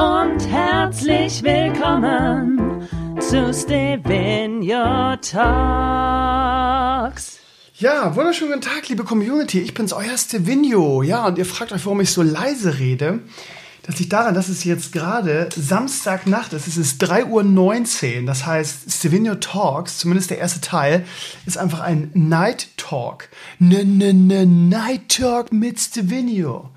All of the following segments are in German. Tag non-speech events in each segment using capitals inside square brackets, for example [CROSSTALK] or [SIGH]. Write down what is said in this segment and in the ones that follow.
Und herzlich willkommen zu Stevenio Talks. Ja, wunderschönen guten Tag, liebe Community. Ich bin's, euer Stevenio. Ja, und ihr fragt euch, warum ich so leise rede. Das liegt daran, dass es jetzt gerade Samstagnacht ist. Es ist 3.19 Uhr. Das heißt, Stevenio Talks, zumindest der erste Teil, ist einfach ein Night Talk. Ne, ne, ne, Night Talk mit Stevenio.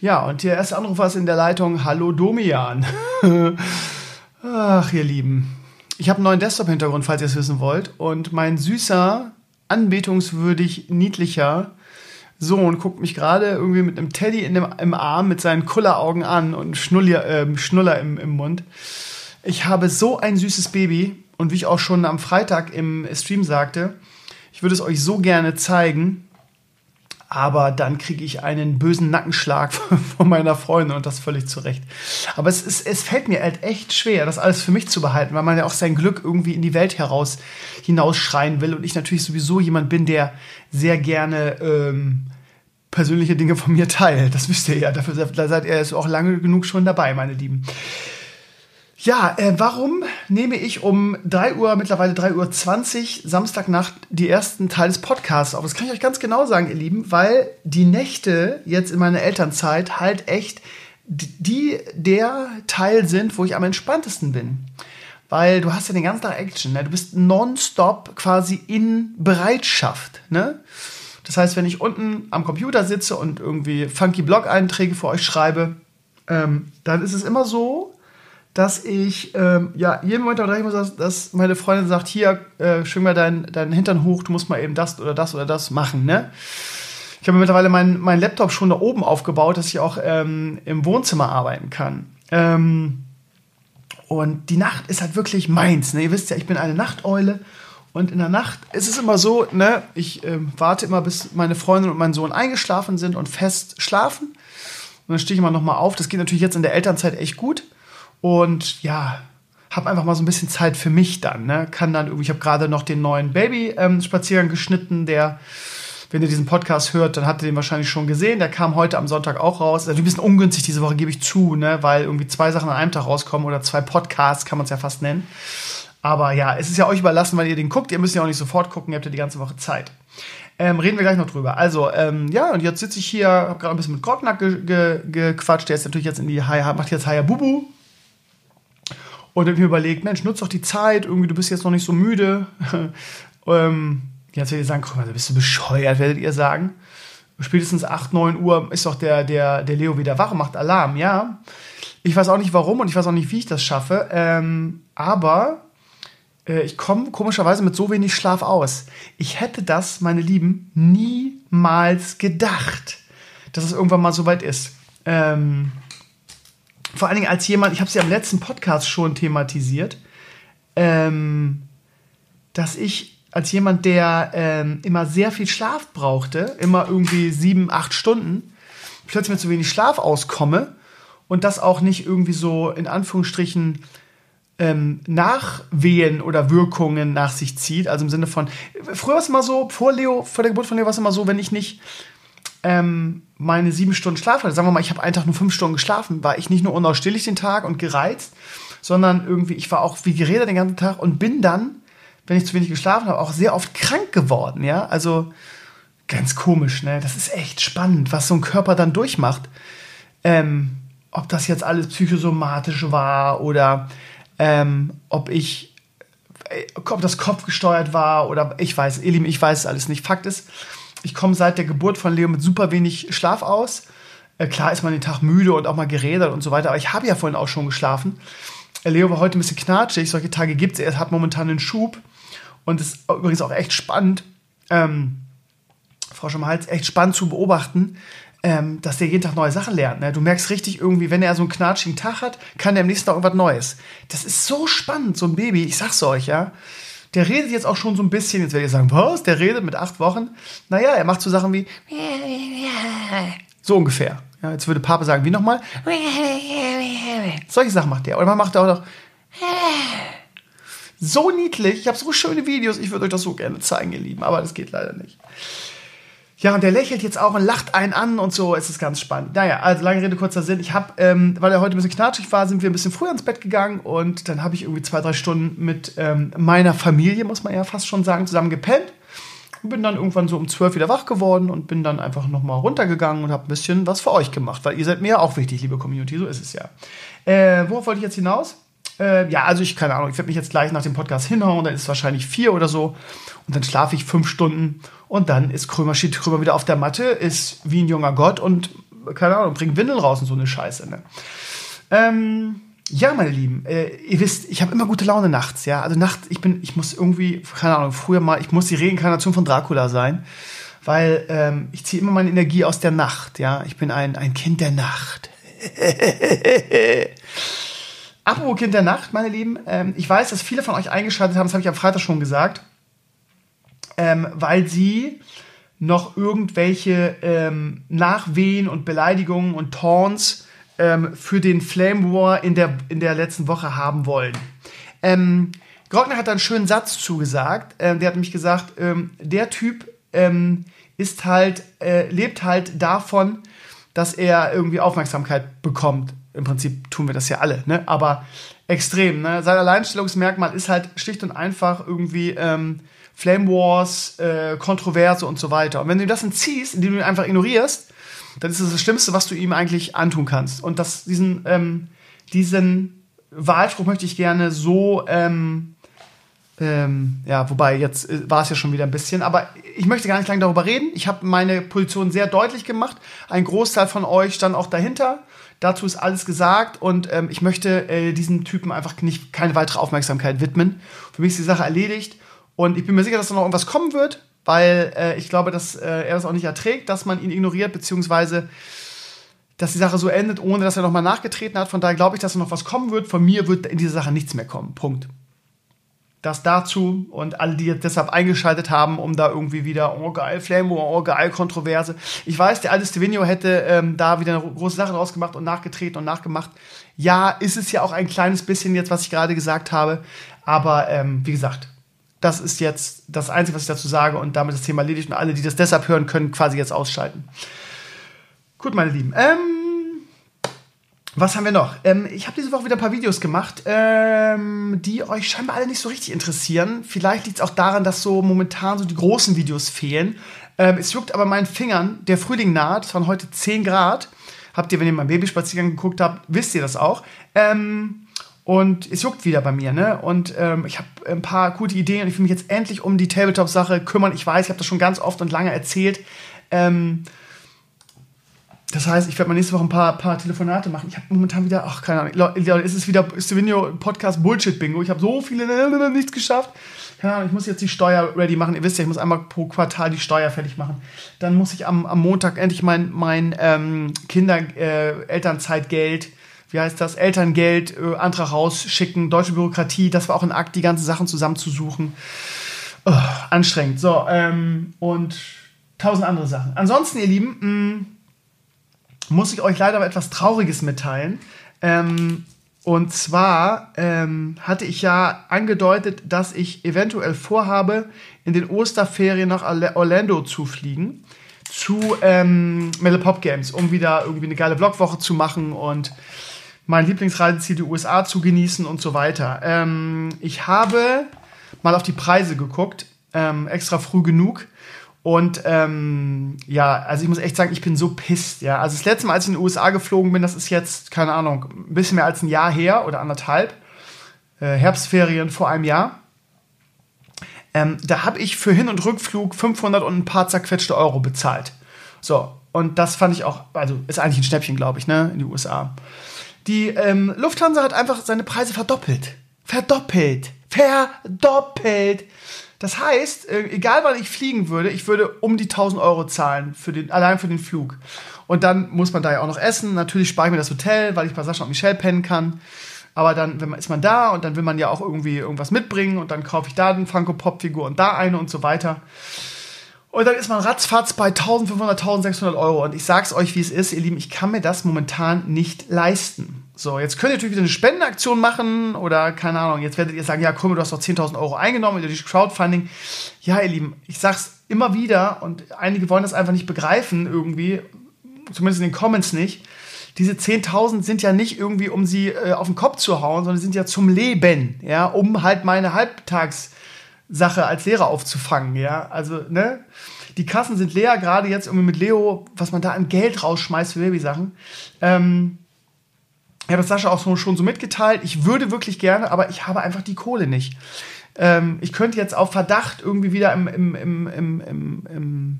Ja, und der erste Anrufer ist in der Leitung. Hallo Domian. [LAUGHS] Ach, ihr Lieben. Ich habe einen neuen Desktop-Hintergrund, falls ihr es wissen wollt. Und mein süßer, anbetungswürdig niedlicher Sohn guckt mich gerade irgendwie mit einem Teddy in dem, im Arm mit seinen Kulleraugen an und Schnuller, äh, Schnuller im, im Mund. Ich habe so ein süßes Baby und wie ich auch schon am Freitag im Stream sagte, ich würde es euch so gerne zeigen, aber dann kriege ich einen bösen Nackenschlag [LAUGHS] von meiner Freundin und das völlig zurecht. Aber es, ist, es fällt mir halt echt schwer, das alles für mich zu behalten, weil man ja auch sein Glück irgendwie in die Welt heraus hinausschreien will und ich natürlich sowieso jemand bin, der sehr gerne ähm, persönliche Dinge von mir teilt. Das wisst ihr ja, dafür da seid ihr auch lange genug schon dabei, meine Lieben. Ja, äh, warum nehme ich um 3 Uhr, mittlerweile 3 Uhr 20 Samstagnacht die ersten Teil des Podcasts auf? Das kann ich euch ganz genau sagen, ihr Lieben, weil die Nächte jetzt in meiner Elternzeit halt echt die der Teil sind, wo ich am entspanntesten bin. Weil du hast ja den ganzen Tag Action, ne? du bist nonstop quasi in Bereitschaft, ne? Das heißt, wenn ich unten am Computer sitze und irgendwie funky Blog-Einträge für euch schreibe, ähm, dann ist es immer so, dass ich ähm, ja jeden Moment erreichen muss, dass, dass meine Freundin sagt, hier, äh, schwing mal deinen dein Hintern hoch, du musst mal eben das oder das oder das machen, ne? Ich habe mittlerweile meinen mein Laptop schon da oben aufgebaut, dass ich auch ähm, im Wohnzimmer arbeiten kann. Ähm, und die Nacht ist halt wirklich meins. Ne? Ihr wisst ja, ich bin eine Nachteule. Und in der Nacht ist es immer so, ne, ich äh, warte immer, bis meine Freundin und mein Sohn eingeschlafen sind und fest schlafen. Und dann stehe ich immer noch mal auf. Das geht natürlich jetzt in der Elternzeit echt gut. Und ja, habe einfach mal so ein bisschen Zeit für mich dann. Ne? Kann dann irgendwie, ich habe gerade noch den neuen Baby-Spaziergang ähm, geschnitten, der, wenn ihr diesen Podcast hört, dann habt ihr den wahrscheinlich schon gesehen. Der kam heute am Sonntag auch raus. Also ein bisschen ungünstig diese Woche, gebe ich zu, ne? weil irgendwie zwei Sachen an einem Tag rauskommen oder zwei Podcasts, kann man es ja fast nennen. Aber ja, es ist ja euch überlassen, weil ihr den guckt. Ihr müsst ja auch nicht sofort gucken, ihr habt ja die ganze Woche Zeit. Ähm, reden wir gleich noch drüber. Also, ähm, ja, und jetzt sitze ich hier, habe gerade ein bisschen mit Grognack ge ge gequatscht. Der ist natürlich jetzt in die Haya, macht jetzt Haya Bubu. Und habe mir überlegt, Mensch, nutz doch die Zeit, irgendwie, du bist jetzt noch nicht so müde. [LAUGHS] ähm, jetzt werdet ihr sagen, mal, bist du bescheuert, werdet ihr sagen. Spätestens 8, 9 Uhr ist doch der, der, der Leo wieder wach und macht Alarm, ja. Ich weiß auch nicht warum und ich weiß auch nicht, wie ich das schaffe. Ähm, aber äh, ich komme komischerweise mit so wenig Schlaf aus. Ich hätte das, meine Lieben, niemals gedacht, dass es irgendwann mal so weit ist. Ähm, vor allen Dingen als jemand, ich habe es ja im letzten Podcast schon thematisiert, ähm, dass ich als jemand, der ähm, immer sehr viel Schlaf brauchte, immer irgendwie sieben, acht Stunden, plötzlich mit so wenig Schlaf auskomme und das auch nicht irgendwie so in Anführungsstrichen ähm, Nachwehen oder Wirkungen nach sich zieht. Also im Sinne von, früher war es immer so, vor Leo, vor der Geburt von Leo war es immer so, wenn ich nicht ähm, meine sieben Stunden Schlaf hatte, sagen wir mal, ich habe einen Tag nur fünf Stunden geschlafen, war ich nicht nur unausstehlich den Tag und gereizt, sondern irgendwie, ich war auch wie geredet den ganzen Tag und bin dann, wenn ich zu wenig geschlafen habe, auch sehr oft krank geworden, ja. Also ganz komisch, ne? Das ist echt spannend, was so ein Körper dann durchmacht. Ähm, ob das jetzt alles psychosomatisch war oder ähm, ob ich, äh, ob das Kopf gesteuert war oder ich weiß, ihr Lieben, ich weiß es alles nicht. Fakt ist, ich komme seit der Geburt von Leo mit super wenig Schlaf aus. Äh, klar ist man den Tag müde und auch mal geredet und so weiter, aber ich habe ja vorhin auch schon geschlafen. Äh, Leo war heute ein bisschen knatschig, solche Tage gibt es. Er hat momentan einen Schub und ist übrigens auch echt spannend, ähm, Frau Hals, echt spannend zu beobachten, ähm, dass der jeden Tag neue Sachen lernt. Ne? Du merkst richtig irgendwie, wenn er so einen knatschigen Tag hat, kann der am nächsten Tag irgendwas Neues. Das ist so spannend, so ein Baby. Ich sag's euch, ja. Der redet jetzt auch schon so ein bisschen, jetzt werdet ihr sagen, was? Der redet mit acht Wochen? Naja, er macht so Sachen wie so ungefähr. Ja, jetzt würde Papa sagen, wie nochmal? Solche Sachen macht der. Oder man macht auch noch so niedlich. Ich habe so schöne Videos. Ich würde euch das so gerne zeigen, ihr Lieben. Aber das geht leider nicht. Ja, und der lächelt jetzt auch und lacht einen an und so. Es ist ganz spannend. Naja, also lange Rede, kurzer Sinn. Ich habe, ähm, weil er heute ein bisschen knatschig war, sind wir ein bisschen früher ins Bett gegangen und dann habe ich irgendwie zwei, drei Stunden mit ähm, meiner Familie, muss man ja fast schon sagen, zusammen gepennt. Und bin dann irgendwann so um zwölf wieder wach geworden und bin dann einfach nochmal runtergegangen und habe ein bisschen was für euch gemacht, weil ihr seid mir ja auch wichtig, liebe Community, so ist es ja. Äh, worauf wollte ich jetzt hinaus? Äh, ja, also ich, keine Ahnung, ich werde mich jetzt gleich nach dem Podcast hinhauen, dann ist es wahrscheinlich vier oder so. Und dann schlafe ich fünf Stunden und dann ist Krömer, steht Krömer wieder auf der Matte, ist wie ein junger Gott und, keine Ahnung, bringt Windeln raus und so eine Scheiße. Ne? Ähm, ja, meine Lieben, äh, ihr wisst, ich habe immer gute Laune nachts, ja. Also nachts, ich bin, ich muss irgendwie, keine Ahnung, früher mal, ich muss die Reinkarnation von Dracula sein, weil ähm, ich ziehe immer meine Energie aus der Nacht, ja. Ich bin ein, ein Kind der Nacht. [LAUGHS] Apropos Kind der Nacht, meine Lieben, ähm, ich weiß, dass viele von euch eingeschaltet haben, das habe ich am Freitag schon gesagt, ähm, weil sie noch irgendwelche ähm, Nachwehen und Beleidigungen und Taunts ähm, für den Flame War in der, in der letzten Woche haben wollen. Ähm, Grockner hat einen schönen Satz zugesagt. Ähm, der hat nämlich gesagt, ähm, der Typ ähm, ist halt, äh, lebt halt davon, dass er irgendwie Aufmerksamkeit bekommt im Prinzip tun wir das ja alle, ne? aber extrem. Ne? Sein Alleinstellungsmerkmal ist halt schlicht und einfach irgendwie ähm, Flame Wars, äh, Kontroverse und so weiter. Und wenn du das entziehst, indem du ihn einfach ignorierst, dann ist das das Schlimmste, was du ihm eigentlich antun kannst. Und das, diesen, ähm, diesen Wahlspruch möchte ich gerne so, ähm, ähm, ja, wobei jetzt äh, war es ja schon wieder ein bisschen, aber ich möchte gar nicht lange darüber reden. Ich habe meine Position sehr deutlich gemacht. Ein Großteil von euch stand auch dahinter. Dazu ist alles gesagt und ähm, ich möchte äh, diesem Typen einfach nicht keine weitere Aufmerksamkeit widmen. Für mich ist die Sache erledigt und ich bin mir sicher, dass da noch irgendwas kommen wird, weil äh, ich glaube, dass äh, er das auch nicht erträgt, dass man ihn ignoriert, beziehungsweise dass die Sache so endet, ohne dass er nochmal nachgetreten hat. Von daher glaube ich, dass da noch was kommen wird. Von mir wird in dieser Sache nichts mehr kommen. Punkt das dazu und alle, die jetzt deshalb eingeschaltet haben, um da irgendwie wieder, oh geil, Flame War, oh geil, Kontroverse. Ich weiß, der alte Stevenio hätte ähm, da wieder eine große Sache draus gemacht und nachgetreten und nachgemacht. Ja, ist es ja auch ein kleines bisschen jetzt, was ich gerade gesagt habe. Aber ähm, wie gesagt, das ist jetzt das Einzige, was ich dazu sage und damit das Thema erledigt und alle, die das deshalb hören, können quasi jetzt ausschalten. Gut, meine Lieben. Ähm, was haben wir noch? Ähm, ich habe diese Woche wieder ein paar Videos gemacht, ähm, die euch scheinbar alle nicht so richtig interessieren. Vielleicht liegt es auch daran, dass so momentan so die großen Videos fehlen. Ähm, es juckt aber meinen Fingern. Der Frühling naht. Es waren heute 10 Grad. Habt ihr, wenn ihr meinen Babyspaziergang geguckt habt, wisst ihr das auch. Ähm, und es juckt wieder bei mir, ne? Und ähm, ich habe ein paar gute Ideen und ich will mich jetzt endlich um die Tabletop-Sache kümmern. Ich weiß, ich habe das schon ganz oft und lange erzählt. Ähm, das heißt, ich werde mal nächste Woche ein paar, paar Telefonate machen. Ich habe momentan wieder, ach, keine Ahnung, Leute, ist es wieder Stevenio Podcast Bullshit Bingo. Ich habe so viele nichts geschafft. Keine Ahnung, ich muss jetzt die Steuer ready machen. Ihr wisst ja, ich muss einmal pro Quartal die Steuer fertig machen. Dann muss ich am, am Montag endlich mein, mein ähm, Kinder-Elternzeitgeld, äh, wie heißt das, Elterngeld, äh, Antrag rausschicken, deutsche Bürokratie. Das war auch ein Akt, die ganzen Sachen zusammenzusuchen. Oh, anstrengend. So, ähm, und tausend andere Sachen. Ansonsten, ihr Lieben, mh, mm, muss ich euch leider etwas Trauriges mitteilen. Ähm, und zwar ähm, hatte ich ja angedeutet, dass ich eventuell vorhabe, in den Osterferien nach Orlando zu fliegen. Zu ähm, Metal Pop Games, um wieder irgendwie eine geile Blogwoche zu machen und mein Lieblingsreiseziel, die USA, zu genießen und so weiter. Ähm, ich habe mal auf die Preise geguckt, ähm, extra früh genug. Und ähm, ja, also ich muss echt sagen, ich bin so pisst, ja. Also das letzte Mal, als ich in den USA geflogen bin, das ist jetzt, keine Ahnung, ein bisschen mehr als ein Jahr her oder anderthalb. Äh, Herbstferien vor einem Jahr. Ähm, da habe ich für Hin- und Rückflug 500 und ein paar zerquetschte Euro bezahlt. So, und das fand ich auch, also ist eigentlich ein Schnäppchen, glaube ich, ne, in die USA. Die ähm, Lufthansa hat einfach seine Preise verdoppelt. Verdoppelt. Verdoppelt. Das heißt, äh, egal wann ich fliegen würde, ich würde um die 1000 Euro zahlen, für den, allein für den Flug. Und dann muss man da ja auch noch essen. Natürlich spare ich mir das Hotel, weil ich bei Sascha und Michelle pennen kann. Aber dann wenn man, ist man da und dann will man ja auch irgendwie irgendwas mitbringen und dann kaufe ich da eine Funko-Pop-Figur und da eine und so weiter. Und dann ist man ratzfatz bei 1500, 1600 Euro. Und ich sag's euch, wie es ist, ihr Lieben, ich kann mir das momentan nicht leisten. So, jetzt könnt ihr natürlich wieder eine Spendenaktion machen oder keine Ahnung, jetzt werdet ihr sagen, ja, komm, du hast doch 10.000 Euro eingenommen durch Crowdfunding. Ja, ihr Lieben, ich sag's immer wieder und einige wollen das einfach nicht begreifen irgendwie, zumindest in den Comments nicht. Diese 10.000 sind ja nicht irgendwie, um sie äh, auf den Kopf zu hauen, sondern sind ja zum Leben, ja, um halt meine Halbtags- Sache als Lehrer aufzufangen, ja. Also, ne? Die Kassen sind leer, gerade jetzt irgendwie mit Leo, was man da an Geld rausschmeißt für Babysachen. Ähm, ich habe das Sascha auch schon so mitgeteilt. Ich würde wirklich gerne, aber ich habe einfach die Kohle nicht. Ähm, ich könnte jetzt auf Verdacht irgendwie wieder im, im, im, im, im, im,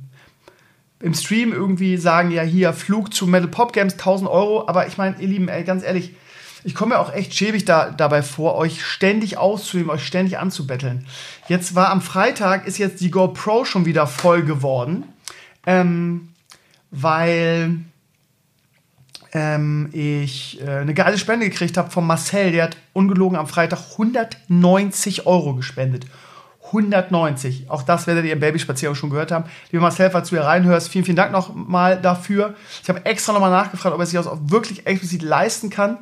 im Stream irgendwie sagen, ja, hier, Flug zu Metal Pop Games, 1000 Euro. Aber ich meine, ihr Lieben, ey, ganz ehrlich, ich komme mir auch echt schäbig da, dabei vor, euch ständig auszunehmen, euch ständig anzubetteln. Jetzt war am Freitag, ist jetzt die GoPro schon wieder voll geworden, ähm, weil ähm, ich äh, eine geile Spende gekriegt habe von Marcel. Der hat ungelogen am Freitag 190 Euro gespendet. 190. Auch das werdet ihr im Babyspaziergang schon gehört haben. Lieber Marcel, falls du hier reinhörst, vielen, vielen Dank nochmal dafür. Ich habe extra nochmal nachgefragt, ob er sich das auch wirklich explizit leisten kann.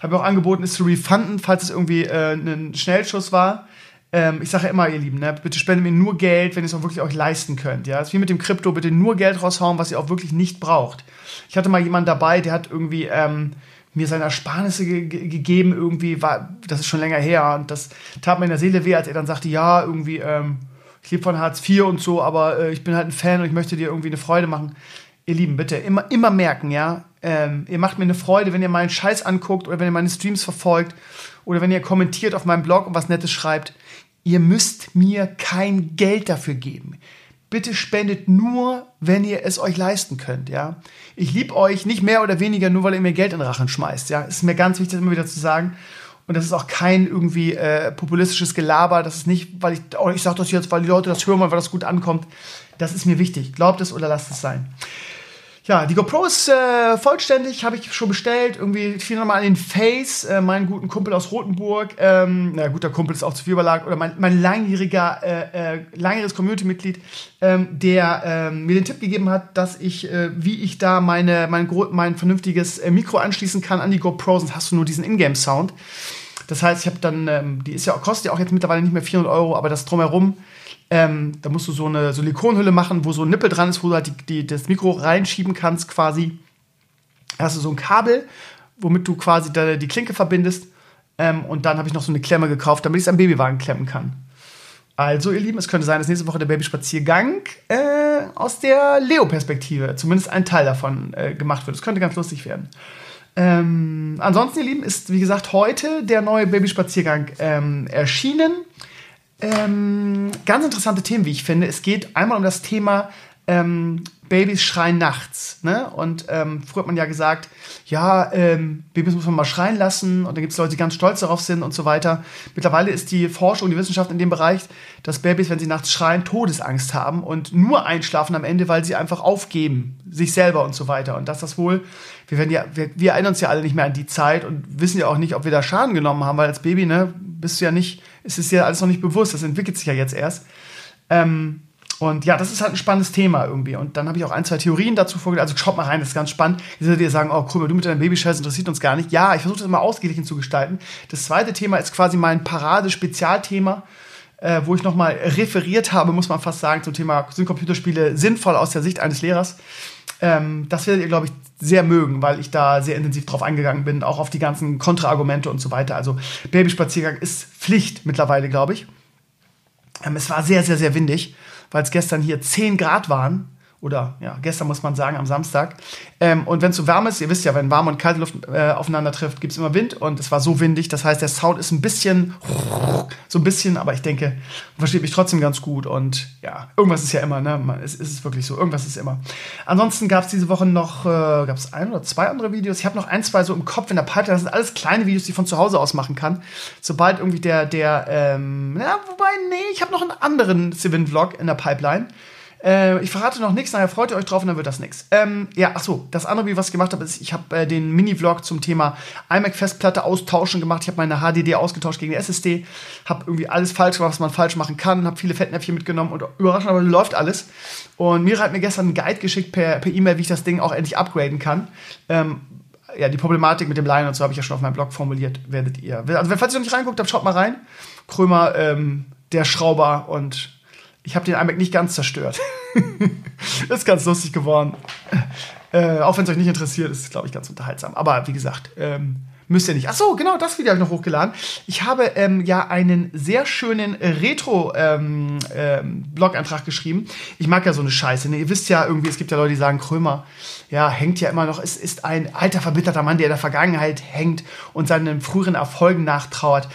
Habe auch angeboten, es zu refunden, falls es irgendwie äh, ein Schnellschuss war. Ähm, ich sage ja immer, ihr Lieben, ne, bitte spendet mir nur Geld, wenn ihr es auch wirklich euch leisten könnt. Ja, das ist wie mit dem Krypto, bitte nur Geld raushauen, was ihr auch wirklich nicht braucht. Ich hatte mal jemanden dabei, der hat irgendwie ähm, mir seine Ersparnisse ge gegeben, irgendwie, war, das ist schon länger her, und das tat mir in der Seele weh, als er dann sagte, ja, irgendwie, ähm, ich lebe von Hartz IV und so, aber äh, ich bin halt ein Fan und ich möchte dir irgendwie eine Freude machen. Ihr Lieben, bitte immer, immer merken, ja, ähm, ihr macht mir eine Freude, wenn ihr meinen Scheiß anguckt oder wenn ihr meine Streams verfolgt oder wenn ihr kommentiert auf meinem Blog und was Nettes schreibt. Ihr müsst mir kein Geld dafür geben. Bitte spendet nur, wenn ihr es euch leisten könnt, ja. Ich liebe euch nicht mehr oder weniger, nur weil ihr mir Geld in den Rachen schmeißt, ja. Ist mir ganz wichtig, das immer wieder zu sagen. Und das ist auch kein irgendwie äh, populistisches Gelaber. Das ist nicht, weil ich, oh, ich sage das jetzt, weil die Leute das hören, weil das gut ankommt. Das ist mir wichtig. Glaubt es oder lasst es sein. Ja, die GoPro ist äh, vollständig, habe ich schon bestellt. Irgendwie fiel nochmal an den Face, äh, meinen guten Kumpel aus Rothenburg. Ähm, na gut, der Kumpel ist auch zu viel überlagt. Oder mein, mein langjähriger, äh, äh, langjähriges Community-Mitglied, ähm, der ähm, mir den Tipp gegeben hat, dass ich, äh, wie ich da meine, mein, mein vernünftiges äh, Mikro anschließen kann an die GoPro, sonst hast du nur diesen Ingame-Sound. Das heißt, ich habe dann, ähm, die ist ja, kostet ja auch jetzt mittlerweile nicht mehr 400 Euro, aber das drumherum ähm, da musst du so eine Silikonhülle machen, wo so ein Nippel dran ist, wo du halt die, die, das Mikro reinschieben kannst quasi. Da hast du so ein Kabel, womit du quasi da die Klinke verbindest. Ähm, und dann habe ich noch so eine Klemme gekauft, damit ich es am Babywagen klemmen kann. Also, ihr Lieben, es könnte sein, dass nächste Woche der Babyspaziergang äh, aus der Leo-Perspektive, zumindest ein Teil davon, äh, gemacht wird. Das könnte ganz lustig werden. Ähm, ansonsten, ihr Lieben, ist wie gesagt heute der neue Babyspaziergang ähm, erschienen. Ähm, ganz interessante Themen, wie ich finde. Es geht einmal um das Thema ähm, Babys schreien nachts. Ne? Und ähm, früher hat man ja gesagt, ja, ähm, Babys muss man mal schreien lassen und da gibt es Leute, die ganz stolz darauf sind und so weiter. Mittlerweile ist die Forschung, die Wissenschaft in dem Bereich, dass Babys, wenn sie nachts schreien, Todesangst haben und nur einschlafen am Ende, weil sie einfach aufgeben, sich selber und so weiter. Und dass das wohl, wir, werden ja, wir, wir erinnern uns ja alle nicht mehr an die Zeit und wissen ja auch nicht, ob wir da Schaden genommen haben, weil als Baby, ne, bist du ja nicht, ist es ja alles noch nicht bewusst, das entwickelt sich ja jetzt erst. Ähm, und ja, das ist halt ein spannendes Thema irgendwie. Und dann habe ich auch ein, zwei Theorien dazu vorgelegt. Also schaut mal rein, das ist ganz spannend. Werdet ihr sagen, oh cool, du mit deinem Babyscheiß interessiert uns gar nicht. Ja, ich versuche das immer ausgeglichen zu gestalten. Das zweite Thema ist quasi mein Parade-Spezialthema, äh, wo ich nochmal referiert habe, muss man fast sagen, zum Thema, sind Computerspiele sinnvoll aus der Sicht eines Lehrers? Ähm, das werdet ihr, glaube ich, sehr mögen, weil ich da sehr intensiv drauf eingegangen bin, auch auf die ganzen Kontraargumente und so weiter. Also Babyspaziergang ist Pflicht mittlerweile, glaube ich. Ähm, es war sehr, sehr, sehr windig weil es gestern hier 10 Grad waren Oder ja, gestern muss man sagen, am Samstag. Ähm, und wenn es so warm ist, ihr wisst ja, wenn warme und kalte Luft äh, aufeinander trifft, gibt es immer Wind. Und es war so windig. Das heißt, der Sound ist ein bisschen, so ein bisschen, aber ich denke, versteht mich trotzdem ganz gut. Und ja, irgendwas ist ja immer, ne? Es, es ist wirklich so, irgendwas ist immer. Ansonsten gab es diese Woche noch, äh, gab es ein oder zwei andere Videos. Ich habe noch ein, zwei so im Kopf in der Pipeline. Das sind alles kleine Videos, die ich von zu Hause aus machen kann. Sobald irgendwie der, der, ähm, ja, wobei, nee, ich habe noch einen anderen Civic-Vlog in der Pipeline. Äh, ich verrate noch nichts, nachher freut ihr euch drauf und dann wird das nichts. Ähm, ja, ach so, das andere, wie was ich gemacht habe, ist, ich habe äh, den Mini-Vlog zum Thema iMac-Festplatte austauschen gemacht. Ich habe meine HDD ausgetauscht gegen die SSD, habe irgendwie alles falsch gemacht, was man falsch machen kann, habe viele Fettnäpfchen mitgenommen und überraschend, aber läuft alles. Und Mira hat mir gestern einen Guide geschickt per E-Mail, wie ich das Ding auch endlich upgraden kann. Ähm, ja, die Problematik mit dem Line und so habe ich ja schon auf meinem Blog formuliert, werdet ihr. Also, falls ihr noch nicht reinguckt habt, schaut mal rein. Krömer, ähm, der Schrauber und ich habe den iMac nicht ganz zerstört. [LAUGHS] ist ganz lustig geworden. Äh, auch wenn es euch nicht interessiert, ist es, glaube ich, ganz unterhaltsam. Aber wie gesagt, ähm, müsst ihr nicht. Ach so, genau, das Video habe ich noch hochgeladen. Ich habe ähm, ja einen sehr schönen Retro-Blog-Eintrag ähm, ähm, geschrieben. Ich mag ja so eine Scheiße. Ne? Ihr wisst ja irgendwie, es gibt ja Leute, die sagen, Krömer, ja, hängt ja immer noch, es ist ein alter, verbitterter Mann, der in der Vergangenheit hängt und seinen früheren Erfolgen nachtrauert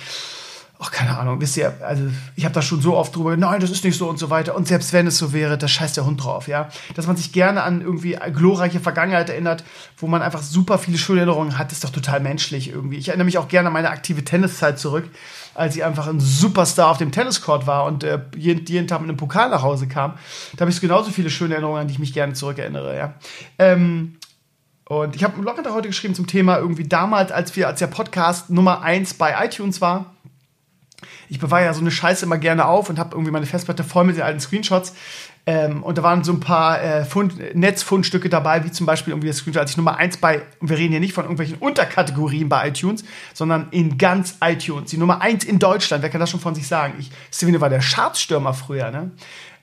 ach, keine Ahnung, wisst ihr, also ich habe da schon so oft drüber, nein, das ist nicht so und so weiter. Und selbst wenn es so wäre, da scheißt der Hund drauf, ja. Dass man sich gerne an irgendwie glorreiche Vergangenheit erinnert, wo man einfach super viele schöne Erinnerungen hat, ist doch total menschlich irgendwie. Ich erinnere mich auch gerne an meine aktive Tenniszeit zurück, als ich einfach ein Superstar auf dem Tenniscourt war und äh, jeden, jeden Tag mit einem Pokal nach Hause kam. Da habe ich genauso viele schöne Erinnerungen, an die ich mich gerne zurückerinnere, ja. Ähm, und ich habe einen Blog heute geschrieben zum Thema irgendwie damals, als wir, als der Podcast Nummer 1 bei iTunes war, ich bewahre ja so eine Scheiße immer gerne auf und habe irgendwie meine Festplatte voll mit den alten Screenshots. Ähm, und da waren so ein paar äh, Fund, Netzfundstücke dabei, wie zum Beispiel irgendwie das Screenshot, als ich Nummer 1 bei, und wir reden hier nicht von irgendwelchen Unterkategorien bei iTunes, sondern in ganz iTunes. Die Nummer 1 in Deutschland, wer kann das schon von sich sagen? Ich, Steven war der Chartstürmer früher, ne?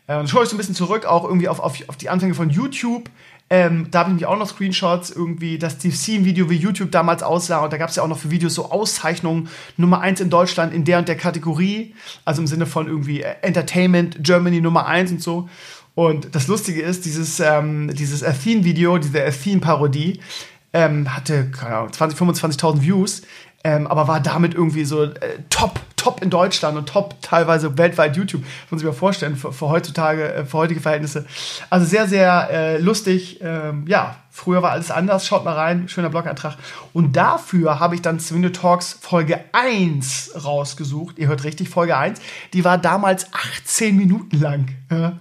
Äh, und schaue ich so ein bisschen zurück, auch irgendwie auf, auf, auf die Anfänge von YouTube. Ähm, da habe ich mich auch noch Screenshots, irgendwie das Steve Scene-Video, wie YouTube damals aussah. Und da gab es ja auch noch für Videos so Auszeichnungen Nummer 1 in Deutschland in der und der Kategorie. Also im Sinne von irgendwie Entertainment Germany Nummer 1 und so. Und das Lustige ist, dieses, ähm, dieses Athene-Video, diese Athene-Parodie, ähm, hatte, keine Ahnung, 20, 25.000 Views ähm, aber war damit irgendwie so äh, top, top in Deutschland und top teilweise weltweit YouTube. Muss sich mal vorstellen, für, für heutzutage, äh, für heutige Verhältnisse. Also sehr, sehr äh, lustig. Ähm, ja, früher war alles anders. Schaut mal rein, schöner Blogantrag. Und dafür habe ich dann Zwinge Talks Folge 1 rausgesucht. Ihr hört richtig, Folge 1. Die war damals 18 Minuten lang. Ja.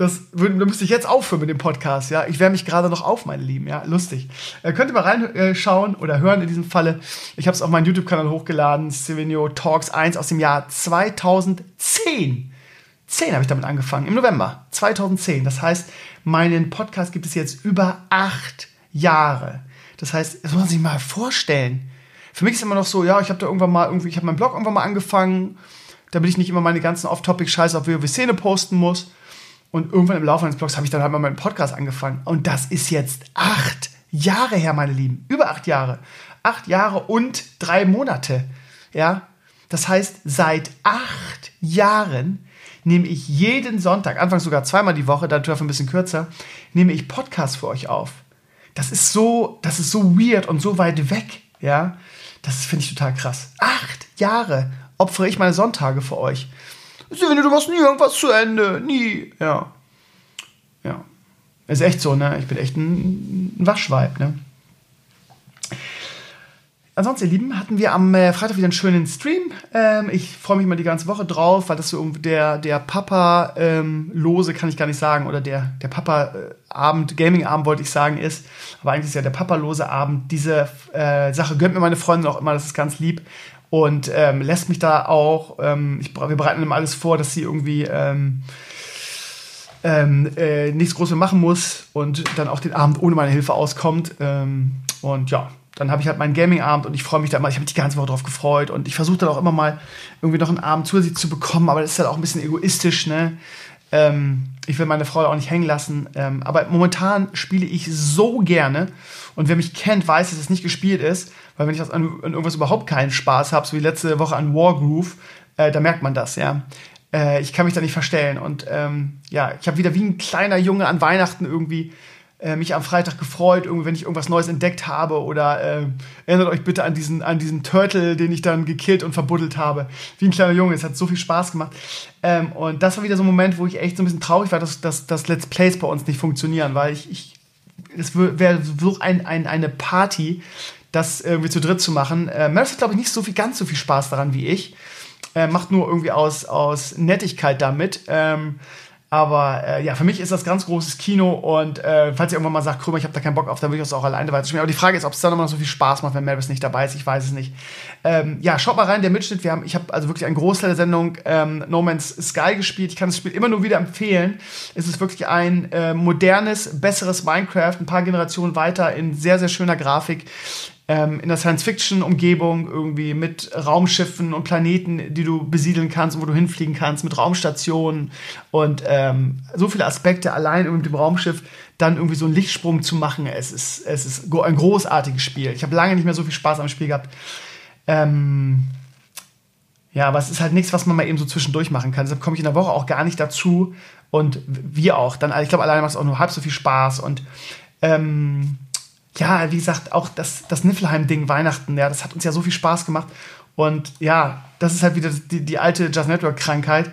Das würde, da müsste ich jetzt aufhören mit dem Podcast, ja. Ich wärme mich gerade noch auf, meine Lieben, ja. Lustig. Äh, könnt ihr mal reinschauen oder hören in diesem Falle. Ich habe es auf meinen YouTube-Kanal hochgeladen, Silvino Talks 1 aus dem Jahr 2010. 10 habe ich damit angefangen, im November 2010. Das heißt, meinen Podcast gibt es jetzt über acht Jahre. Das heißt, das muss man sich mal vorstellen. Für mich ist immer noch so, ja, ich habe da irgendwann mal irgendwie, ich habe meinen Blog irgendwann mal angefangen, damit ich nicht immer meine ganzen Off-Topic-Scheiße auf WoW-Szene posten muss und irgendwann im Laufe eines Blogs habe ich dann halt mal meinen Podcast angefangen. Und das ist jetzt acht Jahre her, meine Lieben. Über acht Jahre. Acht Jahre und drei Monate. Ja. Das heißt, seit acht Jahren nehme ich jeden Sonntag, anfangs sogar zweimal die Woche, dafür ein bisschen kürzer, nehme ich Podcasts für euch auf. Das ist so, das ist so weird und so weit weg. Ja. Das finde ich total krass. Acht Jahre opfere ich meine Sonntage für euch. Söhne, du machst nie irgendwas zu Ende. Nie. Ja. Ja. Ist echt so, ne? Ich bin echt ein, ein Waschweib, ne? Ansonsten, ihr Lieben, hatten wir am äh, Freitag wieder einen schönen Stream. Ähm, ich freue mich mal die ganze Woche drauf, weil das so der, der Papa-Lose, ähm, kann ich gar nicht sagen, oder der, der Papa-Abend, Gaming-Abend wollte ich sagen, ist. Aber eigentlich ist ja der Papa-Lose Abend. Diese äh, Sache gönnt mir meine Freundin auch immer, das ist ganz lieb und ähm, lässt mich da auch, ähm, ich, wir bereiten ihm alles vor, dass sie irgendwie ähm, ähm, äh, nichts Großes machen muss und dann auch den Abend ohne meine Hilfe auskommt. Ähm, und ja, dann habe ich halt meinen Gaming-Abend und ich freue mich da immer, ich habe mich die ganze Woche drauf gefreut und ich versuche dann auch immer mal irgendwie noch einen Abend zusätzlich zu bekommen, aber das ist halt auch ein bisschen egoistisch, ne? Ähm, ich will meine Frau auch nicht hängen lassen. Ähm, aber momentan spiele ich so gerne. Und wer mich kennt, weiß, dass es nicht gespielt ist. Weil wenn ich an, an irgendwas überhaupt keinen Spaß habe, so wie letzte Woche an Wargroove, äh, da merkt man das, ja. äh, ich kann mich da nicht verstellen. Und ähm, ja, ich habe wieder wie ein kleiner Junge an Weihnachten irgendwie äh, mich am Freitag gefreut, irgendwie, wenn ich irgendwas Neues entdeckt habe. Oder äh, erinnert euch bitte an diesen, an diesen Turtle, den ich dann gekillt und verbuddelt habe. Wie ein kleiner Junge. Es hat so viel Spaß gemacht. Ähm, und das war wieder so ein Moment, wo ich echt so ein bisschen traurig war, dass, dass, dass Let's Plays bei uns nicht funktionieren, weil ich, ich es wäre so ein, ein, eine Party, das irgendwie zu dritt zu machen. Äh, Meredith hat, glaube ich, nicht so viel, ganz so viel Spaß daran wie ich. Äh, macht nur irgendwie aus, aus Nettigkeit damit. Ähm, aber äh, ja, für mich ist das ganz großes Kino und äh, falls ihr irgendwann mal sagt, Krümmer, ich habe da keinen Bock auf, dann würde ich das auch alleine weiterspielen. Aber die Frage ist, ob es dann immer noch so viel Spaß macht, wenn Mavis nicht dabei ist. Ich weiß es nicht. Ähm, ja, schaut mal rein, der Mitschnitt. Wir haben, ich habe also wirklich einen Großteil der Sendung ähm, No Man's Sky gespielt. Ich kann das Spiel immer nur wieder empfehlen. Es ist wirklich ein äh, modernes, besseres Minecraft, ein paar Generationen weiter in sehr, sehr schöner Grafik ähm, in der Science-Fiction-Umgebung irgendwie mit Raumschiffen und Planeten, die du besiedeln kannst, wo du hinfliegen kannst, mit Raumstationen und ähm, so viele Aspekte allein mit dem Raumschiff dann irgendwie so einen Lichtsprung zu machen. Es ist, es ist ein großartiges Spiel. Ich habe lange nicht mehr so viel Spaß am Spiel gehabt. Ähm, ja, aber es ist halt nichts, was man mal eben so zwischendurch machen kann. Deshalb komme ich in der Woche auch gar nicht dazu. Und wir auch. Dann, ich glaube, alleine macht es auch nur halb so viel Spaß. Und ähm, ja, wie gesagt, auch das, das Niflheim-Ding Weihnachten, ja, das hat uns ja so viel Spaß gemacht. Und ja, das ist halt wieder die, die alte Just Network-Krankheit.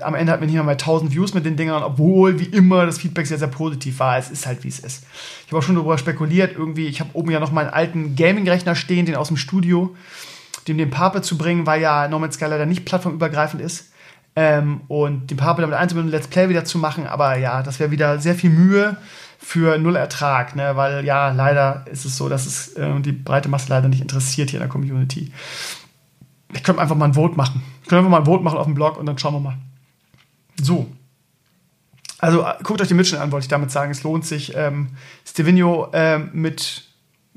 Am Ende hat man nicht mal 1000 Views mit den Dingern, obwohl wie immer das Feedback sehr, sehr positiv war. Es ist halt, wie es ist. Ich habe auch schon darüber spekuliert, irgendwie, ich habe oben ja noch meinen alten Gaming-Rechner stehen, den aus dem Studio, dem den Pape zu bringen, weil ja Norman Sky leider nicht plattformübergreifend ist. Ähm, und den Pape damit einzubinden, Let's Play wieder zu machen. Aber ja, das wäre wieder sehr viel Mühe für null Ertrag, ne? weil ja, leider ist es so, dass es äh, die breite Masse leider nicht interessiert hier in der Community. Ich könnte einfach mal ein Vote machen. Könnte einfach mal ein Vote machen auf dem Blog und dann schauen wir mal. So. Also äh, guckt euch die Mitschnitt an, wollte ich damit sagen. Es lohnt sich. Ähm, Stevino äh, mit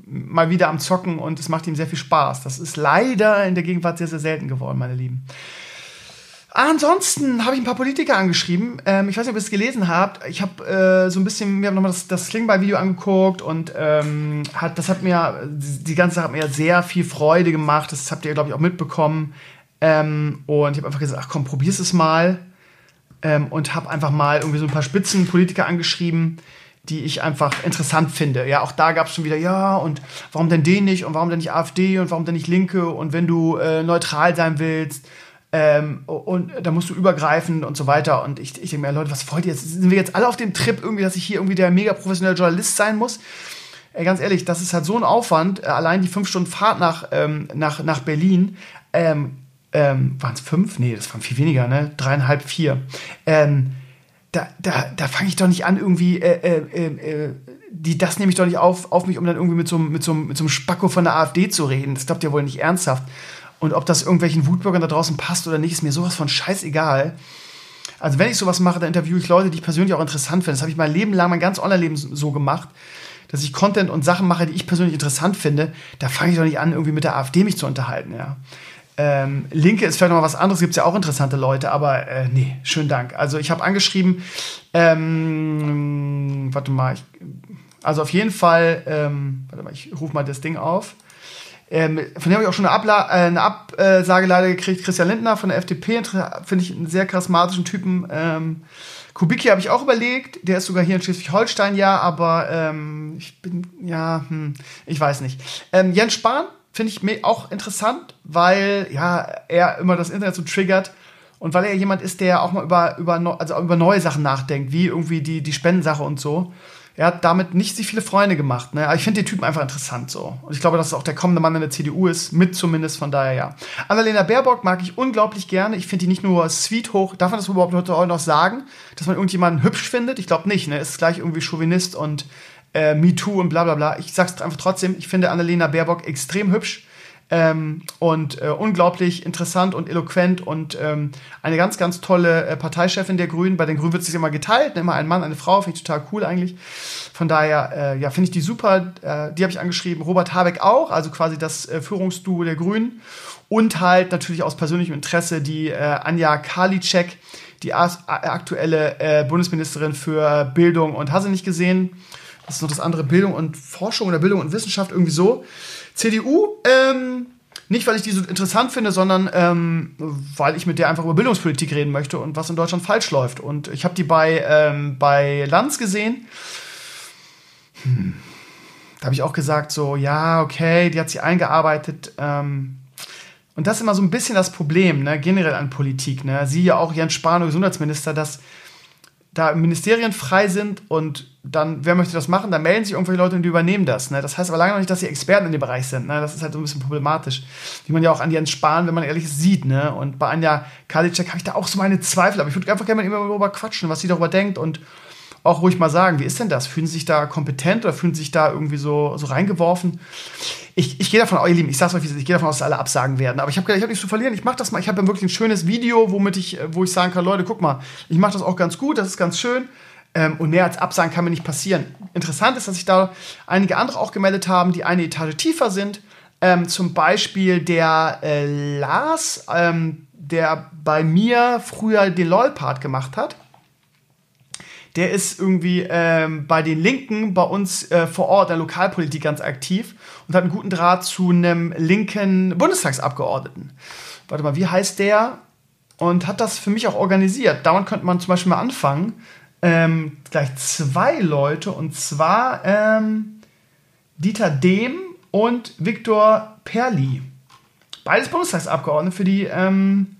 mal wieder am Zocken und es macht ihm sehr viel Spaß. Das ist leider in der Gegenwart sehr, sehr selten geworden, meine Lieben. Ansonsten habe ich ein paar Politiker angeschrieben. Ähm, ich weiß nicht, ob ihr es gelesen habt. Ich habe äh, so ein bisschen mir nochmal das, das Slingball-Video angeguckt und ähm, hat, das hat mir, die ganze Sache hat mir sehr viel Freude gemacht. Das habt ihr, glaube ich, auch mitbekommen. Ähm, und ich habe einfach gesagt, ach komm, probier's es mal. Ähm, und habe einfach mal irgendwie so ein paar Spitzenpolitiker angeschrieben, die ich einfach interessant finde. Ja, auch da gab es schon wieder, ja, und warum denn den nicht und warum denn nicht AfD und warum denn nicht Linke und wenn du äh, neutral sein willst ähm, und da musst du übergreifen und so weiter. Und ich, ich denke mir, Leute, was wollt ihr jetzt? Sind wir jetzt alle auf dem Trip irgendwie, dass ich hier irgendwie der mega professionelle Journalist sein muss? Ey, ganz ehrlich, das ist halt so ein Aufwand. Äh, allein die fünf Stunden Fahrt nach, ähm, nach, nach Berlin. Ähm, ähm, waren es fünf? Nee, das waren viel weniger, ne? Dreieinhalb, vier. Ähm, da, da, da fange ich doch nicht an, irgendwie, äh, äh, äh, äh, die, das nehme ich doch nicht auf, auf mich, um dann irgendwie mit so, mit, so, mit so einem Spacko von der AfD zu reden. Das glaubt ihr wohl nicht ernsthaft. Und ob das irgendwelchen Wutbürgern da draußen passt oder nicht, ist mir sowas von scheißegal. Also wenn ich sowas mache, dann interviewe ich Leute, die ich persönlich auch interessant finde. Das habe ich mein Leben lang, mein ganz Online-Leben so gemacht, dass ich Content und Sachen mache, die ich persönlich interessant finde. Da fange ich doch nicht an, irgendwie mit der AfD mich zu unterhalten, ja. Ähm, Linke ist vielleicht noch mal was anderes, gibt es ja auch interessante Leute, aber äh, nee, schönen Dank. Also ich habe angeschrieben, ähm, warte mal, ich, also auf jeden Fall, ähm, warte mal, ich rufe mal das Ding auf. Ähm, von dem habe ich auch schon eine, Abla äh, eine Absage leider gekriegt. Christian Lindner von der FDP, finde ich einen sehr charismatischen Typen. Ähm, Kubicki habe ich auch überlegt. Der ist sogar hier in Schleswig-Holstein, ja, aber ähm, ich bin, ja, hm, ich weiß nicht. Ähm, Jens Spahn finde ich auch interessant, weil ja, er immer das Internet so triggert. Und weil er jemand ist, der auch mal über, über, also über neue Sachen nachdenkt, wie irgendwie die, die Spendensache und so er hat damit nicht sich viele Freunde gemacht. Ne? Aber ich finde den Typen einfach interessant so. Und ich glaube, dass auch der kommende Mann in der CDU ist, mit zumindest, von daher ja. Annalena Baerbock mag ich unglaublich gerne. Ich finde die nicht nur sweet hoch, darf man das überhaupt heute noch sagen, dass man irgendjemanden hübsch findet? Ich glaube nicht, ne? Ist gleich irgendwie Chauvinist und äh, MeToo und bla bla bla. Ich sag's einfach trotzdem, ich finde Annalena Baerbock extrem hübsch ähm, und äh, unglaublich interessant und eloquent und ähm, eine ganz, ganz tolle äh, Parteichefin der Grünen. Bei den Grünen wird es immer geteilt, ne? immer ein Mann, eine Frau, finde ich total cool eigentlich. Von daher, äh, ja, finde ich die super. Äh, die habe ich angeschrieben. Robert Habeck auch, also quasi das äh, Führungsduo der Grünen. Und halt natürlich aus persönlichem Interesse die äh, Anja Karliczek, die aktuelle äh, Bundesministerin für Bildung und hast du nicht gesehen? Das ist noch das andere Bildung und Forschung oder Bildung und Wissenschaft irgendwie so. CDU, ähm, Nicht, weil ich die so interessant finde, sondern ähm, weil ich mit der einfach über Bildungspolitik reden möchte und was in Deutschland falsch läuft. Und ich habe die bei, ähm, bei Lanz gesehen. Hm. Da habe ich auch gesagt, so, ja, okay, die hat sich eingearbeitet. Ähm, und das ist immer so ein bisschen das Problem, ne, generell an Politik. Ne? Sie ja auch Jens Spahn, Gesundheitsminister, dass da Ministerien frei sind und dann, wer möchte das machen, dann melden sich irgendwelche Leute und die übernehmen das. Ne? Das heißt aber lange noch nicht, dass sie Experten in dem Bereich sind. Ne? Das ist halt so ein bisschen problematisch. Wie man ja auch an Jens Spahn, wenn man ehrlich ist, sieht. Ne? Und bei Anja Karliczek habe ich da auch so meine Zweifel. Aber ich würde einfach gerne mit ihm darüber quatschen, was sie darüber denkt und auch ruhig mal sagen, wie ist denn das? Fühlen Sie sich da kompetent oder fühlen Sie sich da irgendwie so, so reingeworfen? Ich, ich gehe davon aus, ihr Lieben, ich sag's euch, ich gehe davon aus, dass alle absagen werden. Aber ich habe ich hab nichts zu verlieren. Ich mache das mal. Ich habe wirklich ein schönes Video, womit ich, wo ich sagen kann, Leute, guck mal, ich mache das auch ganz gut, das ist ganz schön. Ähm, und mehr als Absagen kann mir nicht passieren. Interessant ist, dass sich da einige andere auch gemeldet haben, die eine Etage tiefer sind. Ähm, zum Beispiel der äh, Lars, ähm, der bei mir früher den LOL-Part gemacht hat der ist irgendwie ähm, bei den Linken bei uns äh, vor Ort in der Lokalpolitik ganz aktiv und hat einen guten Draht zu einem linken Bundestagsabgeordneten. Warte mal, wie heißt der? Und hat das für mich auch organisiert. Damit könnte man zum Beispiel mal anfangen. Ähm, gleich zwei Leute und zwar ähm, Dieter Dehm und Viktor Perli. Beides Bundestagsabgeordnete für die, ähm,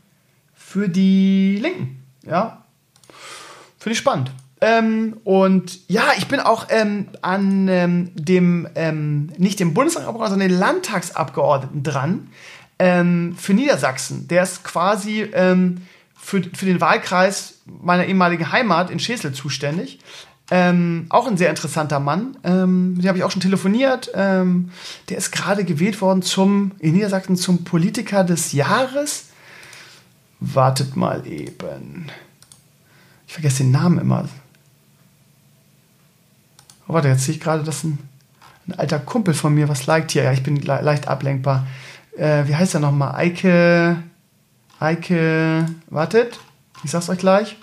für die Linken. Ja. Finde ich spannend. Ähm, und ja, ich bin auch ähm, an ähm, dem, ähm, nicht dem Bundestagsabgeordneten, sondern den Landtagsabgeordneten dran ähm, für Niedersachsen. Der ist quasi ähm, für, für den Wahlkreis meiner ehemaligen Heimat in Schesel zuständig. auch ein sehr interessanter Mann. Mit dem habe ich auch schon telefoniert. der ist gerade gewählt worden zum, in Niedersachsen zum Politiker des Jahres. Wartet mal eben. Ich vergesse den Namen immer. Oh, warte, jetzt sehe ich gerade, dass ein, ein, alter Kumpel von mir was liked hier. Ja, ich bin le leicht ablenkbar. Äh, wie heißt er nochmal? Eike. Eike. Wartet, ich sag's euch gleich.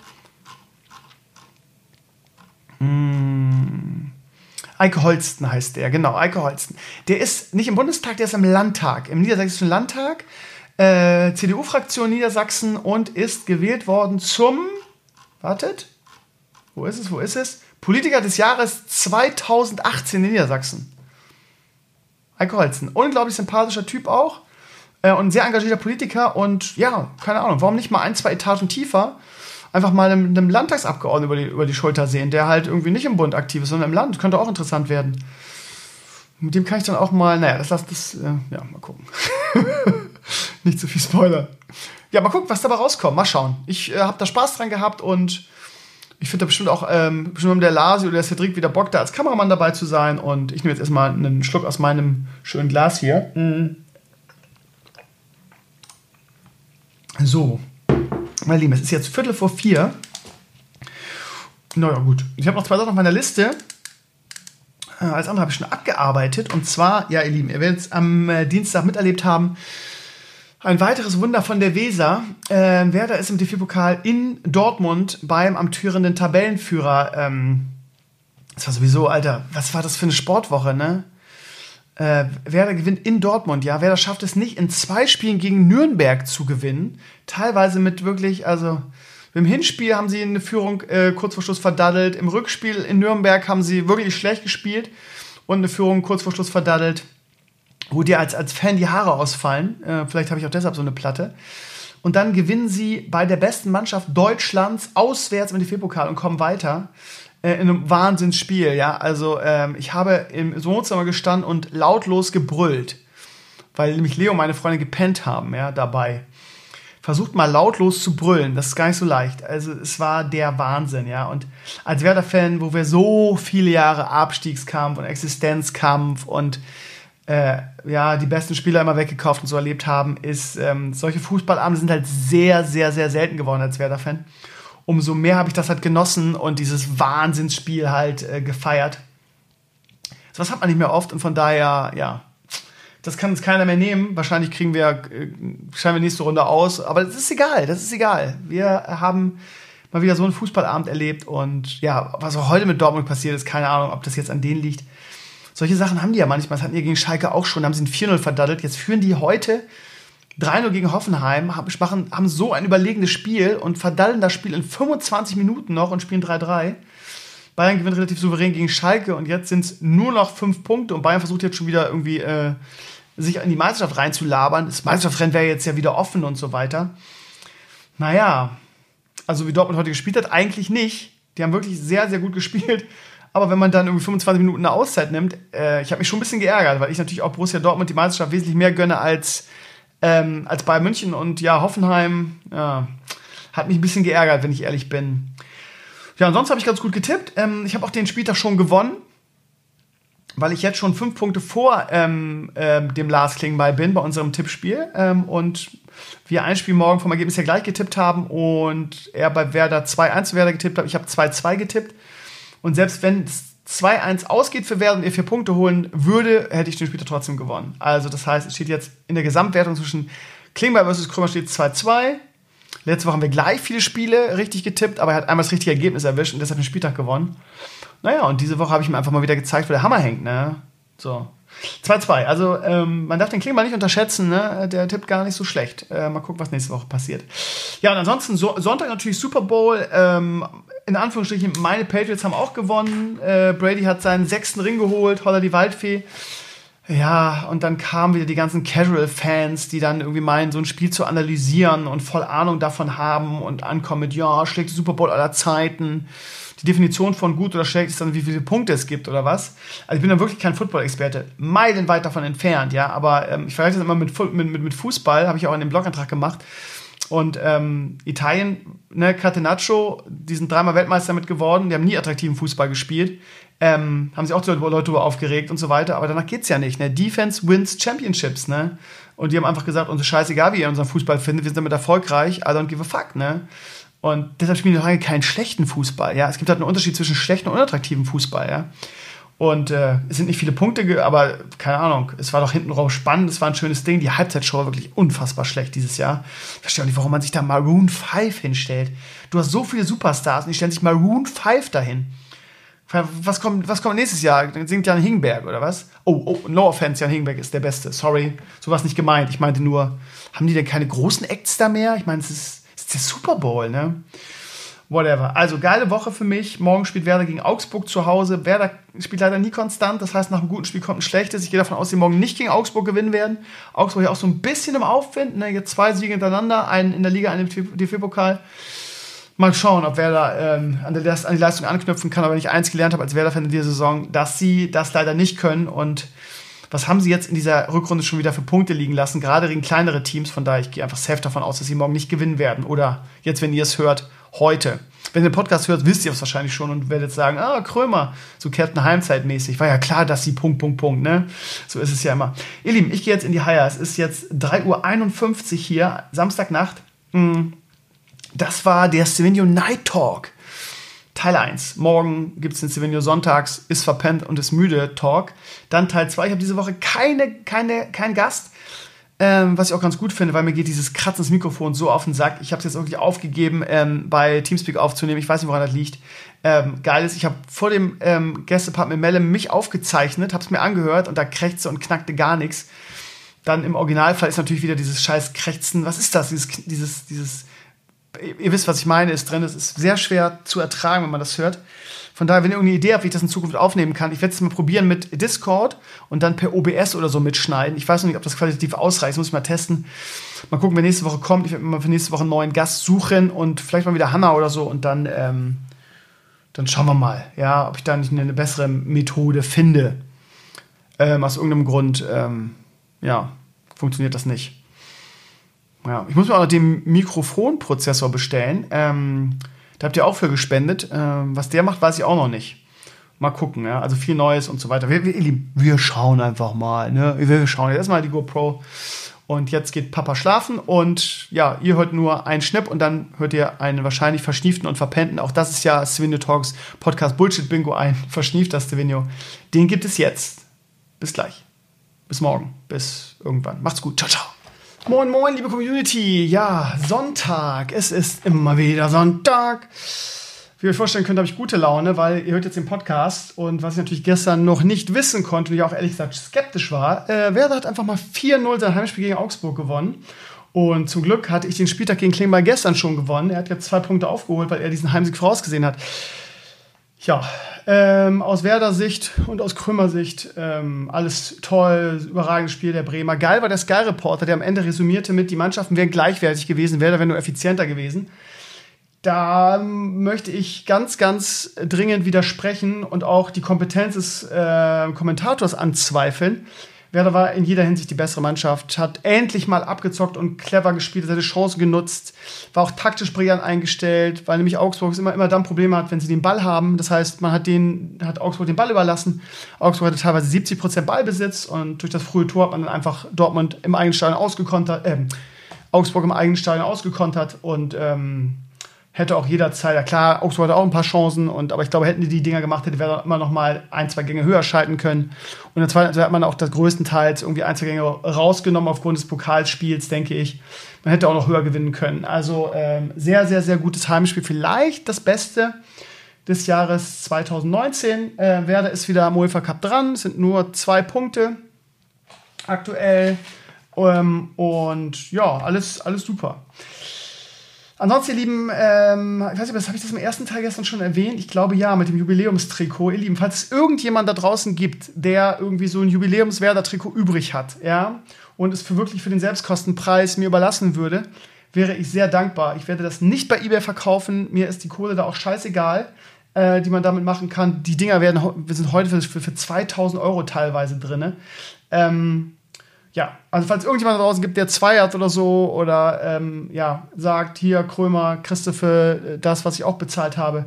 Hm. Eike Holsten heißt der, genau, Eike Holsten. Der ist nicht im Bundestag, der ist im Landtag, im Niedersächsischen Landtag, äh, CDU-Fraktion Niedersachsen und ist gewählt worden zum, wartet, wo ist es, wo ist es? Politiker des Jahres 2018 in Niedersachsen. Heiko Holzen. Unglaublich sympathischer Typ auch. Äh, und ein sehr engagierter Politiker. Und ja, keine Ahnung, warum nicht mal ein, zwei Etagen tiefer einfach mal einem, einem Landtagsabgeordneten über die, über die Schulter sehen, der halt irgendwie nicht im Bund aktiv ist, sondern im Land. Könnte auch interessant werden. Mit dem kann ich dann auch mal, naja, das lass das, äh, ja, mal gucken. [LAUGHS] nicht zu viel Spoiler. Ja, mal gucken, was dabei rauskommt. Mal schauen. Ich äh, habe da Spaß dran gehabt und ich finde da bestimmt auch, ähm, bestimmt der Lasi oder der Cedric wieder Bock, da als Kameramann dabei zu sein. Und ich nehme jetzt erstmal einen Schluck aus meinem schönen Glas hier. Mhm. So, meine Lieben, es ist jetzt Viertel vor vier. Naja, gut. Ich habe noch zwei Sachen auf meiner Liste. Äh, als andere habe ich schon abgearbeitet. Und zwar, ja, ihr Lieben, ihr werdet es am äh, Dienstag miterlebt haben. Ein weiteres Wunder von der Weser. Äh, Werder ist im DFB-Pokal in Dortmund beim amtierenden Tabellenführer. Ähm, das war sowieso, Alter, was war das für eine Sportwoche, ne? Äh, Werder gewinnt in Dortmund, ja. Werder schafft es nicht, in zwei Spielen gegen Nürnberg zu gewinnen. Teilweise mit wirklich, also im Hinspiel haben sie eine Führung äh, kurz vor Schluss verdaddelt. Im Rückspiel in Nürnberg haben sie wirklich schlecht gespielt und eine Führung kurz vor Schluss verdaddelt wo dir als, als Fan die Haare ausfallen. Äh, vielleicht habe ich auch deshalb so eine Platte. Und dann gewinnen sie bei der besten Mannschaft Deutschlands auswärts im DFB-Pokal und kommen weiter. Äh, in einem Wahnsinnsspiel, ja. Also ähm, ich habe im Wohnzimmer gestanden und lautlos gebrüllt, weil nämlich Leo und meine Freunde gepennt haben, ja, dabei. Versucht mal lautlos zu brüllen, das ist gar nicht so leicht. Also es war der Wahnsinn, ja. Und als Werder-Fan, wo wir so viele Jahre Abstiegskampf und Existenzkampf und äh, ja, die besten Spieler immer weggekauft und so erlebt haben, ist, ähm, solche Fußballabende sind halt sehr, sehr, sehr selten geworden als Werder-Fan. Umso mehr habe ich das halt genossen und dieses Wahnsinnsspiel halt äh, gefeiert. So was hat man nicht mehr oft und von daher, ja, das kann uns keiner mehr nehmen. Wahrscheinlich kriegen wir, äh, scheinen wir nächste Runde aus, aber das ist egal, das ist egal. Wir haben mal wieder so einen Fußballabend erlebt und ja, was auch heute mit Dortmund passiert ist, keine Ahnung, ob das jetzt an denen liegt Solche Sachen haben die ja manchmal. Das hatten die gegen Schalke auch schon. Da haben sie ein 4-0 verdaddelt. Jetzt führen die heute 3-0 gegen Hoffenheim, haben, haben so ein überlegenes Spiel und verdallen das Spiel in 25 Minuten noch und spielen 3-3. Bayern gewinnt relativ souverän gegen Schalke und jetzt sind es nur noch fünf Punkte und Bayern versucht jetzt schon wieder irgendwie äh, sich in die Meisterschaft reinzulabern. Das Meisterschaftsrennen wäre jetzt ja wieder offen und so weiter. Naja, also wie Dortmund heute gespielt hat, eigentlich nicht. Die haben wirklich sehr, sehr gut gespielt. Aber wenn man dann irgendwie 25 Minuten eine Auszeit nimmt, äh, ich habe mich schon ein bisschen geärgert, weil ich natürlich auch Borussia Dortmund die Meisterschaft wesentlich mehr gönne als, ähm, als Bayern München. Und ja, Hoffenheim ja, hat mich ein bisschen geärgert, wenn ich ehrlich bin. Ja, ansonsten habe ich ganz gut getippt. Ähm, ich habe auch den Spieltag schon gewonnen, weil ich jetzt schon fünf Punkte vor ähm, ähm, dem Lars Klingbeil bin bei unserem Tippspiel. Ähm, und wir ein Spiel morgen vom Ergebnis her gleich getippt haben und er bei Werder 2-1 Werder getippt hat. Ich habe 2-2 getippt. Und selbst wenn es 2-1 ausgeht für Werder und ihr vier Punkte holen würde, hätte ich den Spieltag trotzdem gewonnen. Also das heißt, es steht jetzt in der Gesamtwertung zwischen Klingbeil versus Krömer steht 2-2. Letzte Woche haben wir gleich viele Spiele richtig getippt, aber er hat einmal das richtige Ergebnis erwischt und deshalb den Spieltag gewonnen. Naja, und diese Woche habe ich ihm einfach mal wieder gezeigt, wo der Hammer hängt, ne? So. 2-2. Also ähm, man darf den Klingbeil nicht unterschätzen, ne? Der tippt gar nicht so schlecht. Äh, mal gucken, was nächste Woche passiert. Ja, und ansonsten so Sonntag natürlich Super Bowl. Ähm, in Anführungsstrichen, meine Patriots haben auch gewonnen. Äh, Brady hat seinen sechsten Ring geholt, Holler die Waldfee. Ja, und dann kamen wieder die ganzen Casual-Fans, die dann irgendwie meinen, so ein Spiel zu analysieren und voll Ahnung davon haben und ankommen mit, ja, schlägt Super Bowl aller Zeiten die Definition von gut oder schlecht ist dann, wie viele Punkte es gibt oder was. Also ich bin da wirklich kein Football-Experte, meilenweit davon entfernt, ja, aber ähm, ich vergleiche das immer mit, mit, mit Fußball, habe ich auch in dem Blogantrag gemacht. Und ähm, Italien, ne, Catenaccio, die sind dreimal Weltmeister mit geworden, die haben nie attraktiven Fußball gespielt. Ähm, haben sich auch die Leute darüber aufgeregt und so weiter, aber danach geht's ja nicht. Ne? Defense wins Championships, ne? Und die haben einfach gesagt, uns ist scheißegal, wie ihr unseren Fußball findet, wir sind damit erfolgreich, I don't give a fuck, ne? Und deshalb spielen die lange keinen schlechten Fußball. Ja, es gibt halt einen Unterschied zwischen schlechten und unattraktiven Fußball. Ja. Und äh, es sind nicht viele Punkte, aber keine Ahnung, es war doch hinten raus spannend, es war ein schönes Ding. Die Halbzeitshow war wirklich unfassbar schlecht dieses Jahr. Ich verstehe auch nicht, warum man sich da Maroon 5 hinstellt. Du hast so viele Superstars und die stellen sich Maroon 5 dahin. Was kommt, was kommt nächstes Jahr? Dann singt Jan Hingberg, oder was? Oh, oh, no offense, Jan Hingberg ist der Beste. Sorry, sowas nicht gemeint. Ich meinte nur, haben die denn keine großen Acts da mehr? Ich meine, es ist ist der Super Bowl, ne? Whatever. Also geile Woche für mich. Morgen spielt Werder gegen Augsburg zu Hause. Werder spielt leider nie konstant. Das heißt, nach einem guten Spiel kommt ein schlechtes. Ich gehe davon aus, dass sie morgen nicht gegen Augsburg gewinnen werden. Augsburg ja auch so ein bisschen im Aufwind. Ne? Jetzt zwei Siege hintereinander. Einen in der Liga, einen im DFB-Pokal. Mal schauen, ob Werder ähm, an, der, an die Leistung anknüpfen kann. Aber wenn ich eins gelernt habe als Werder-Fan in dieser Saison, dass sie das leider nicht können. Und was haben sie jetzt in dieser Rückrunde schon wieder für Punkte liegen lassen, gerade gegen kleinere Teams. Von daher, ich gehe einfach safe davon aus, dass sie morgen nicht gewinnen werden. Oder jetzt, wenn ihr es hört, heute. Wenn ihr den Podcast hört, wisst ihr es wahrscheinlich schon und werdet sagen, ah, Krömer, so Captain Heimzeit mäßig. War ja klar, dass sie Punkt, Punkt, Punkt, ne? So ist es ja immer. Ihr Lieben, ich gehe jetzt in die Haier. Es ist jetzt 3.51 Uhr hier, Samstagnacht. Hm. Das war der Stevenio Night Talk. Teil 1. Morgen gibt es den Silvenio Sonntags, ist verpennt und ist müde Talk. Dann Teil 2. Ich habe diese Woche keine, keine, keinen Gast. Ähm, was ich auch ganz gut finde, weil mir geht dieses Kratzen des Mikrofons so auf den Sack. Ich habe es jetzt wirklich aufgegeben, ähm, bei Teamspeak aufzunehmen. Ich weiß nicht, woran das liegt. Ähm, geil ist, ich habe vor dem ähm, Gästepart mit Melle mich aufgezeichnet, habe es mir angehört und da krächzte und knackte gar nichts. Dann im Originalfall ist natürlich wieder dieses scheiß Krächzen. Was ist das? Dieses, dieses, dieses ihr wisst, was ich meine, ist drin. Es ist sehr schwer zu ertragen, wenn man das hört. Von daher, wenn ihr irgendeine Idee habt, wie ich das in Zukunft aufnehmen kann, ich werde es mal probieren mit Discord und dann per OBS oder so mitschneiden. Ich weiß noch nicht, ob das qualitativ ausreicht, das muss ich mal testen. Mal gucken, wer nächste Woche kommt. Ich werde mal für nächste Woche einen neuen Gast suchen und vielleicht mal wieder Hanna oder so und dann, ähm, dann schauen wir mal, ja, ob ich da nicht eine bessere Methode finde. Ähm, aus irgendeinem Grund, ähm, ja, funktioniert das nicht. Ja, ich muss mir auch noch den Mikrofonprozessor bestellen. Ähm, da habt ihr auch für gespendet. Ähm, was der macht, weiß ich auch noch nicht. Mal gucken, ja. Also viel Neues und so weiter. Wir, wir, wir schauen einfach mal, ne? Wir schauen jetzt mal die GoPro. Und jetzt geht Papa schlafen und ja, ihr hört nur einen Schnipp und dann hört ihr einen wahrscheinlich verschnieften und verpennten. Auch das ist ja Svenio Talks Podcast Bullshit Bingo, ein [LAUGHS] verschniefter Svenio. Den gibt es jetzt. Bis gleich. Bis morgen. Bis irgendwann. Macht's gut. Ciao, ciao. Moin, moin, liebe Community. Ja, Sonntag. Es ist immer wieder Sonntag. wie ihr euch vorstellen könnt, habe ich gute Laune, weil ihr hört jetzt den Podcast und was ich natürlich gestern noch nicht wissen konnte und ich auch ehrlich gesagt skeptisch war, äh, Werder hat einfach mal 4-0 sein Heimspiel gegen Augsburg gewonnen. Und zum Glück hatte ich den Spieltag gegen Klingbeil gestern schon gewonnen. Er hat jetzt zwei Punkte aufgeholt, weil er diesen Heimsieg vorausgesehen hat. Ja, ähm, aus Werder-Sicht und aus Krümmer-Sicht ähm, alles toll, überragendes Spiel der Bremer. Geil war der Sky-Reporter, der am Ende resümierte mit, die Mannschaften wären gleichwertig gewesen, Werder wäre nur effizienter gewesen. Da möchte ich ganz, ganz dringend widersprechen und auch die Kompetenz des äh, Kommentators anzweifeln. Werder war in jeder Hinsicht die bessere Mannschaft, hat endlich mal abgezockt und clever gespielt, seine Chancen genutzt, war auch taktisch brillant eingestellt, weil nämlich Augsburg immer, immer dann Probleme hat, wenn sie den Ball haben. Das heißt, man hat, den, hat Augsburg den Ball überlassen. Augsburg hatte teilweise 70 Prozent Ballbesitz und durch das frühe Tor hat man dann einfach Dortmund im eigenen Stadion ausgekontert, äh, Augsburg im eigenen Stadion ausgekontert und ähm, hätte auch jederzeit, ja klar, Augsburg hatte auch ein paar Chancen, und, aber ich glaube, hätten die die Dinger gemacht, hätte wäre immer noch mal ein, zwei Gänge höher schalten können. Und in der zweiten Halbzeit hat man auch das größtenteils irgendwie ein, zwei Gänge rausgenommen aufgrund des Pokalspiels, denke ich. Man hätte auch noch höher gewinnen können. Also ähm, sehr, sehr, sehr gutes Heimspiel. Vielleicht das Beste des Jahres 2019. Äh, Werder ist wieder am UEFA Cup dran. Es sind nur zwei Punkte aktuell. Ähm, und ja, alles, alles super. Ansonsten, ihr Lieben, ähm, ich weiß nicht, habe ich das im ersten Teil gestern schon erwähnt? Ich glaube ja, mit dem Jubiläumstrikot. Ihr Lieben, falls es irgendjemand da draußen gibt, der irgendwie so ein Jubiläumswerder-Trikot übrig hat, ja, und es für wirklich für den Selbstkostenpreis mir überlassen würde, wäre ich sehr dankbar. Ich werde das nicht bei eBay verkaufen. Mir ist die Kohle da auch scheißegal, äh, die man damit machen kann. Die Dinger werden, wir sind heute für, für, für 2000 Euro teilweise drin. Ähm, ja, also falls irgendjemand da draußen gibt, der zwei hat oder so, oder ähm, ja, sagt, hier, Krömer, für äh, das, was ich auch bezahlt habe,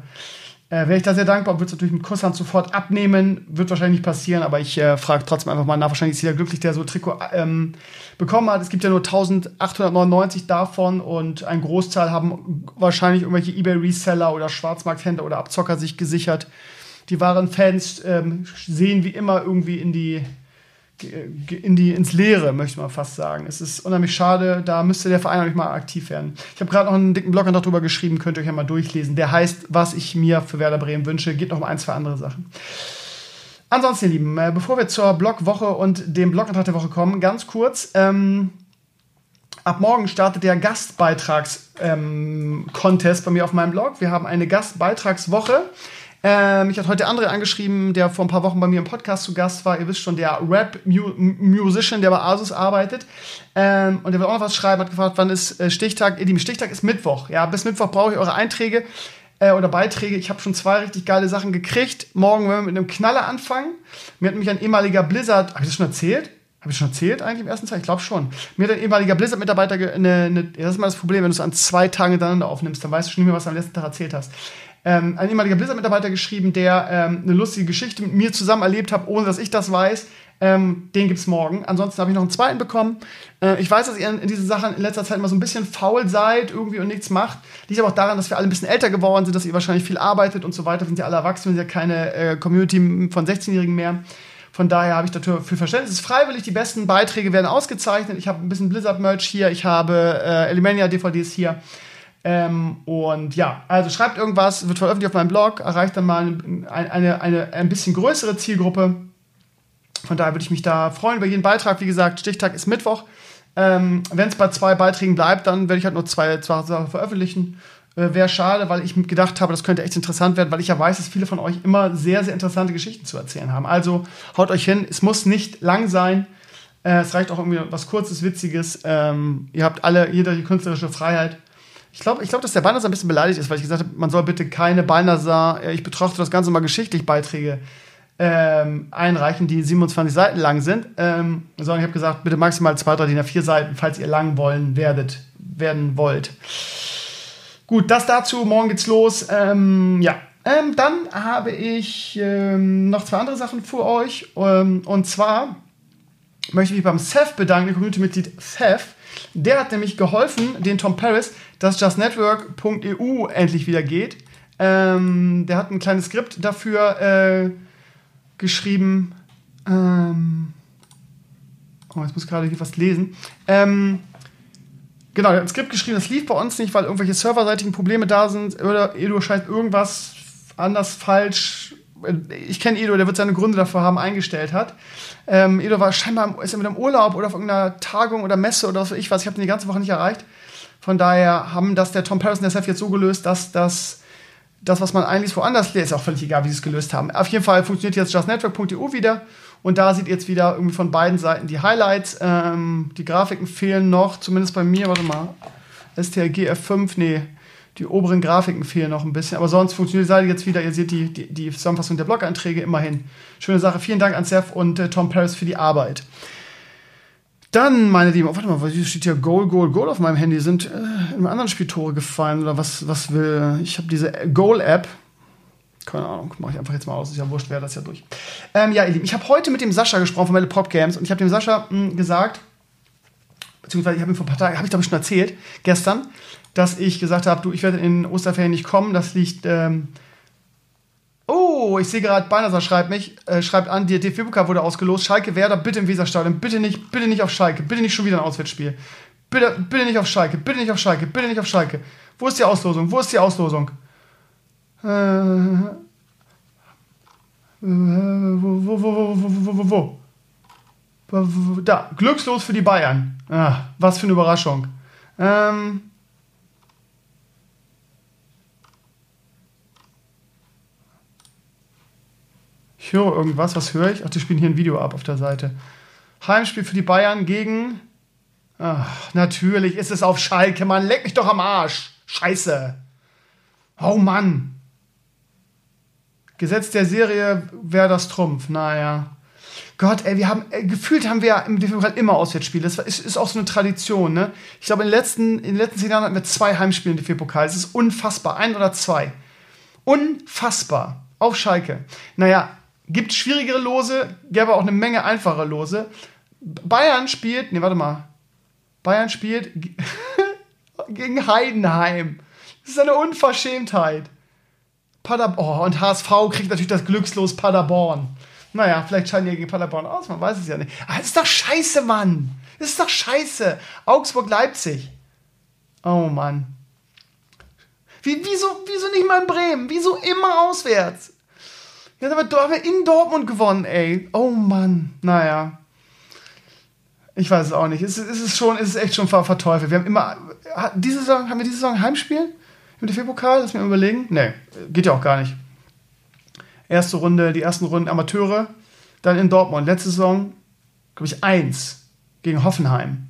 äh, wäre ich da sehr dankbar, würde es natürlich mit Kusshand sofort abnehmen, wird wahrscheinlich nicht passieren, aber ich äh, frage trotzdem einfach mal nach. Wahrscheinlich ist jeder glücklich, der so ein Trikot ähm, bekommen hat. Es gibt ja nur 1899 davon und ein Großteil haben wahrscheinlich irgendwelche Ebay-Reseller oder Schwarzmarkthändler oder Abzocker sich gesichert. Die wahren Fans ähm, sehen wie immer irgendwie in die in die, ins Leere, möchte man fast sagen. Es ist unheimlich schade, da müsste der Verein eigentlich mal aktiv werden. Ich habe gerade noch einen dicken Blog darüber geschrieben, könnt ihr euch ja mal durchlesen. Der heißt, was ich mir für Werder Bremen wünsche. Geht noch um ein, zwei andere Sachen. Ansonsten, ihr Lieben, äh, bevor wir zur Blogwoche und dem Blogantrag der Woche kommen, ganz kurz. Ähm, ab morgen startet der Gastbeitrags-Contest ähm, bei mir auf meinem Blog. Wir haben eine Gastbeitragswoche. Ähm, mich hat heute André angeschrieben, der vor ein paar Wochen bei mir im Podcast zu Gast war. Ihr wisst schon, der Rap-Musician, der bei Asus arbeitet. Ähm, und der will auch noch was schreiben, hat gefragt, wann ist äh, Stichtag? Ihr Stichtag ist Mittwoch. Ja, bis Mittwoch brauche ich eure Einträge äh, oder Beiträge. Ich habe schon zwei richtig geile Sachen gekriegt. Morgen werden wir mit einem Knaller anfangen. Mir hat mich ein ehemaliger Blizzard, habe ich das schon erzählt? Habe ich schon erzählt eigentlich im ersten Teil? Ich glaube schon. Mir hat ein ehemaliger Blizzard-Mitarbeiter, eine, eine, das ist mal das Problem, wenn du es an zwei Tagen hintereinander aufnimmst, dann weißt du schon nicht mehr, was du am letzten Tag erzählt hast ähm, ein ehemaliger Blizzard-Mitarbeiter geschrieben, der ähm, eine lustige Geschichte mit mir zusammen erlebt hat, ohne dass ich das weiß. Ähm, den gibt's morgen. Ansonsten habe ich noch einen zweiten bekommen. Äh, ich weiß, dass ihr in, diesen Sachen in letzter Zeit immer so ein bisschen faul seid irgendwie und nichts macht. Liegt aber auch daran, dass wir alle ein bisschen älter geworden sind, dass ihr wahrscheinlich viel arbeitet und so weiter. Sind ja alle erwachsen, wir sind ja keine äh, Community von 16-Jährigen mehr. Von daher habe ich dafür Verständnis. Es ist freiwillig, die besten Beiträge werden ausgezeichnet. Ich habe ein bisschen Blizzard-Merch hier, ich habe äh, Elemania-DVDs hier. Ähm, und ja, also schreibt irgendwas, wird veröffentlicht auf meinem Blog, erreicht dann mal eine, eine, eine ein bisschen größere Zielgruppe. Von daher würde ich mich da freuen über jeden Beitrag. Wie gesagt, Stichtag ist Mittwoch. Ähm, Wenn es bei zwei Beiträgen bleibt, dann werde ich halt nur zwei, zwei Sachen veröffentlichen. Äh, Wäre schade, weil ich gedacht habe, das könnte echt interessant werden, weil ich ja weiß, dass viele von euch immer sehr, sehr interessante Geschichten zu erzählen haben. Also haut euch hin, es muss nicht lang sein. Äh, es reicht auch irgendwie was Kurzes, Witziges. Ähm, ihr habt alle, jeder die künstlerische Freiheit. Ich glaube, ich glaub, dass der Balnasar ein bisschen beleidigt ist, weil ich gesagt habe, man soll bitte keine Balnasar, äh, ich betrachte das Ganze mal geschichtlich Beiträge ähm, einreichen, die 27 Seiten lang sind, ähm, sondern ich habe gesagt, bitte maximal zwei, drei, DIN A4 Seiten, falls ihr lang wollen werdet, werden wollt. Gut, das dazu. Morgen geht's los. Ähm, ja, ähm, dann habe ich ähm, noch zwei andere Sachen für euch. Ähm, und zwar möchte ich mich beim Seth bedanken, Community-Mitglied Seth. Der hat nämlich geholfen, den Tom Paris, dass justnetwork.eu endlich wieder geht. Ähm, der hat ein kleines Skript dafür äh, geschrieben. Ähm, oh, jetzt muss ich gerade hier was lesen. Ähm, genau, er hat ein Skript geschrieben, das lief bei uns nicht, weil irgendwelche serverseitigen Probleme da sind oder Edo scheint irgendwas anders falsch. Ich kenne Edo, der wird seine Gründe dafür haben, eingestellt hat. Ähm, Edo war scheinbar ist er mit einem Urlaub oder auf irgendeiner Tagung oder Messe oder so ich weiß, ich habe ihn die ganze Woche nicht erreicht. Von daher haben das der Tom Paris und der Seth jetzt so gelöst, dass das, das was man eigentlich woanders lässt, ist auch völlig egal, wie sie es gelöst haben. Auf jeden Fall funktioniert jetzt justnetwork.eu wieder und da sieht ihr jetzt wieder irgendwie von beiden Seiten die Highlights. Ähm, die Grafiken fehlen noch, zumindest bei mir, warte mal. STRG F5, nee, die oberen Grafiken fehlen noch ein bisschen, aber sonst funktioniert die Seite jetzt wieder. Ihr seht die, die, die Zusammenfassung der Blog-Einträge immerhin. Schöne Sache. Vielen Dank an Seth und äh, Tom Paris für die Arbeit. Dann, meine Lieben, oh, warte mal, hier steht hier Goal, Goal, Goal auf meinem Handy. Sind äh, in einem anderen Spiel Tore gefallen oder was, was will. Ich habe diese Goal-App. Keine Ahnung, mache ich einfach jetzt mal aus. Ist ja wurscht, wäre das ja durch. Ähm, ja, ihr Lieben, ich habe heute mit dem Sascha gesprochen von Metal Pop Games und ich habe dem Sascha mh, hm, gesagt, beziehungsweise ich habe ihm vor ein paar Tagen, habe ich glaube ich schon erzählt, gestern, dass ich gesagt habe, du, ich werde in Osterferien nicht kommen. Das liegt. Ähm Oh, ich sehe gerade, Beinerser schreibt mich, äh, schreibt an, die DFB-Pokal wurde ausgelost. Schalke Werder, bitte im Weserstadion. Bitte nicht, bitte nicht auf Schalke. Bitte nicht schon wieder ein Auswärtsspiel. Bitte, bitte nicht auf Schalke. Bitte nicht auf Schalke. Bitte nicht auf Schalke. Wo ist die Auslosung? Wo ist die Auslosung? Äh, wo, wo, wo, wo, wo, wo, wo? Da, glückslos für die Bayern. Ah, was für eine Überraschung. Ähm, Höre irgendwas. Was höre ich? Ach, die spielen hier ein Video ab auf der Seite. Heimspiel für die Bayern gegen. Ach, natürlich ist es auf Schalke. Mann, leck mich doch am Arsch. Scheiße. Oh Mann. Gesetz der Serie wäre das Trumpf. Naja. Gott, ey, wir haben, ey, gefühlt haben wir ja im DFB immer Auswärtsspiele. Das ist, ist auch so eine Tradition, ne? Ich glaube, in den letzten, in den letzten zehn Jahren hatten wir zwei Heimspiele im DFB-Pokal. Das ist unfassbar. Ein oder zwei. Unfassbar. Auf Schalke. Naja, Gibt schwierigere Lose, gäbe auch eine Menge einfache Lose. Bayern spielt, nee, warte mal. Bayern spielt [LAUGHS] gegen Heidenheim. Das ist eine Unverschämtheit. Paderborn. Oh, und HSV kriegt natürlich das Glückslos Paderborn. Naja, vielleicht scheiden die gegen Paderborn aus, man weiß es ja nicht. Aber das ist doch scheiße, Mann. Das ist doch scheiße. Augsburg-Leipzig. Oh Mann. Wie, wieso, wieso nicht mal in Bremen? Wieso immer auswärts? Ja, aber du hast in Dortmund gewonnen, ey. Oh Mann. Naja. Ich weiß es auch nicht. Es, es ist schon, es ist echt schon ver verteufelt. Wir haben immer. Diese Saison, haben wir diese Saison Heimspiel im DFB-Pokal? Lass mir überlegen. Nee, geht ja auch gar nicht. Erste Runde, die ersten Runden Amateure. Dann in Dortmund. Letzte Saison, glaube ich, eins gegen Hoffenheim.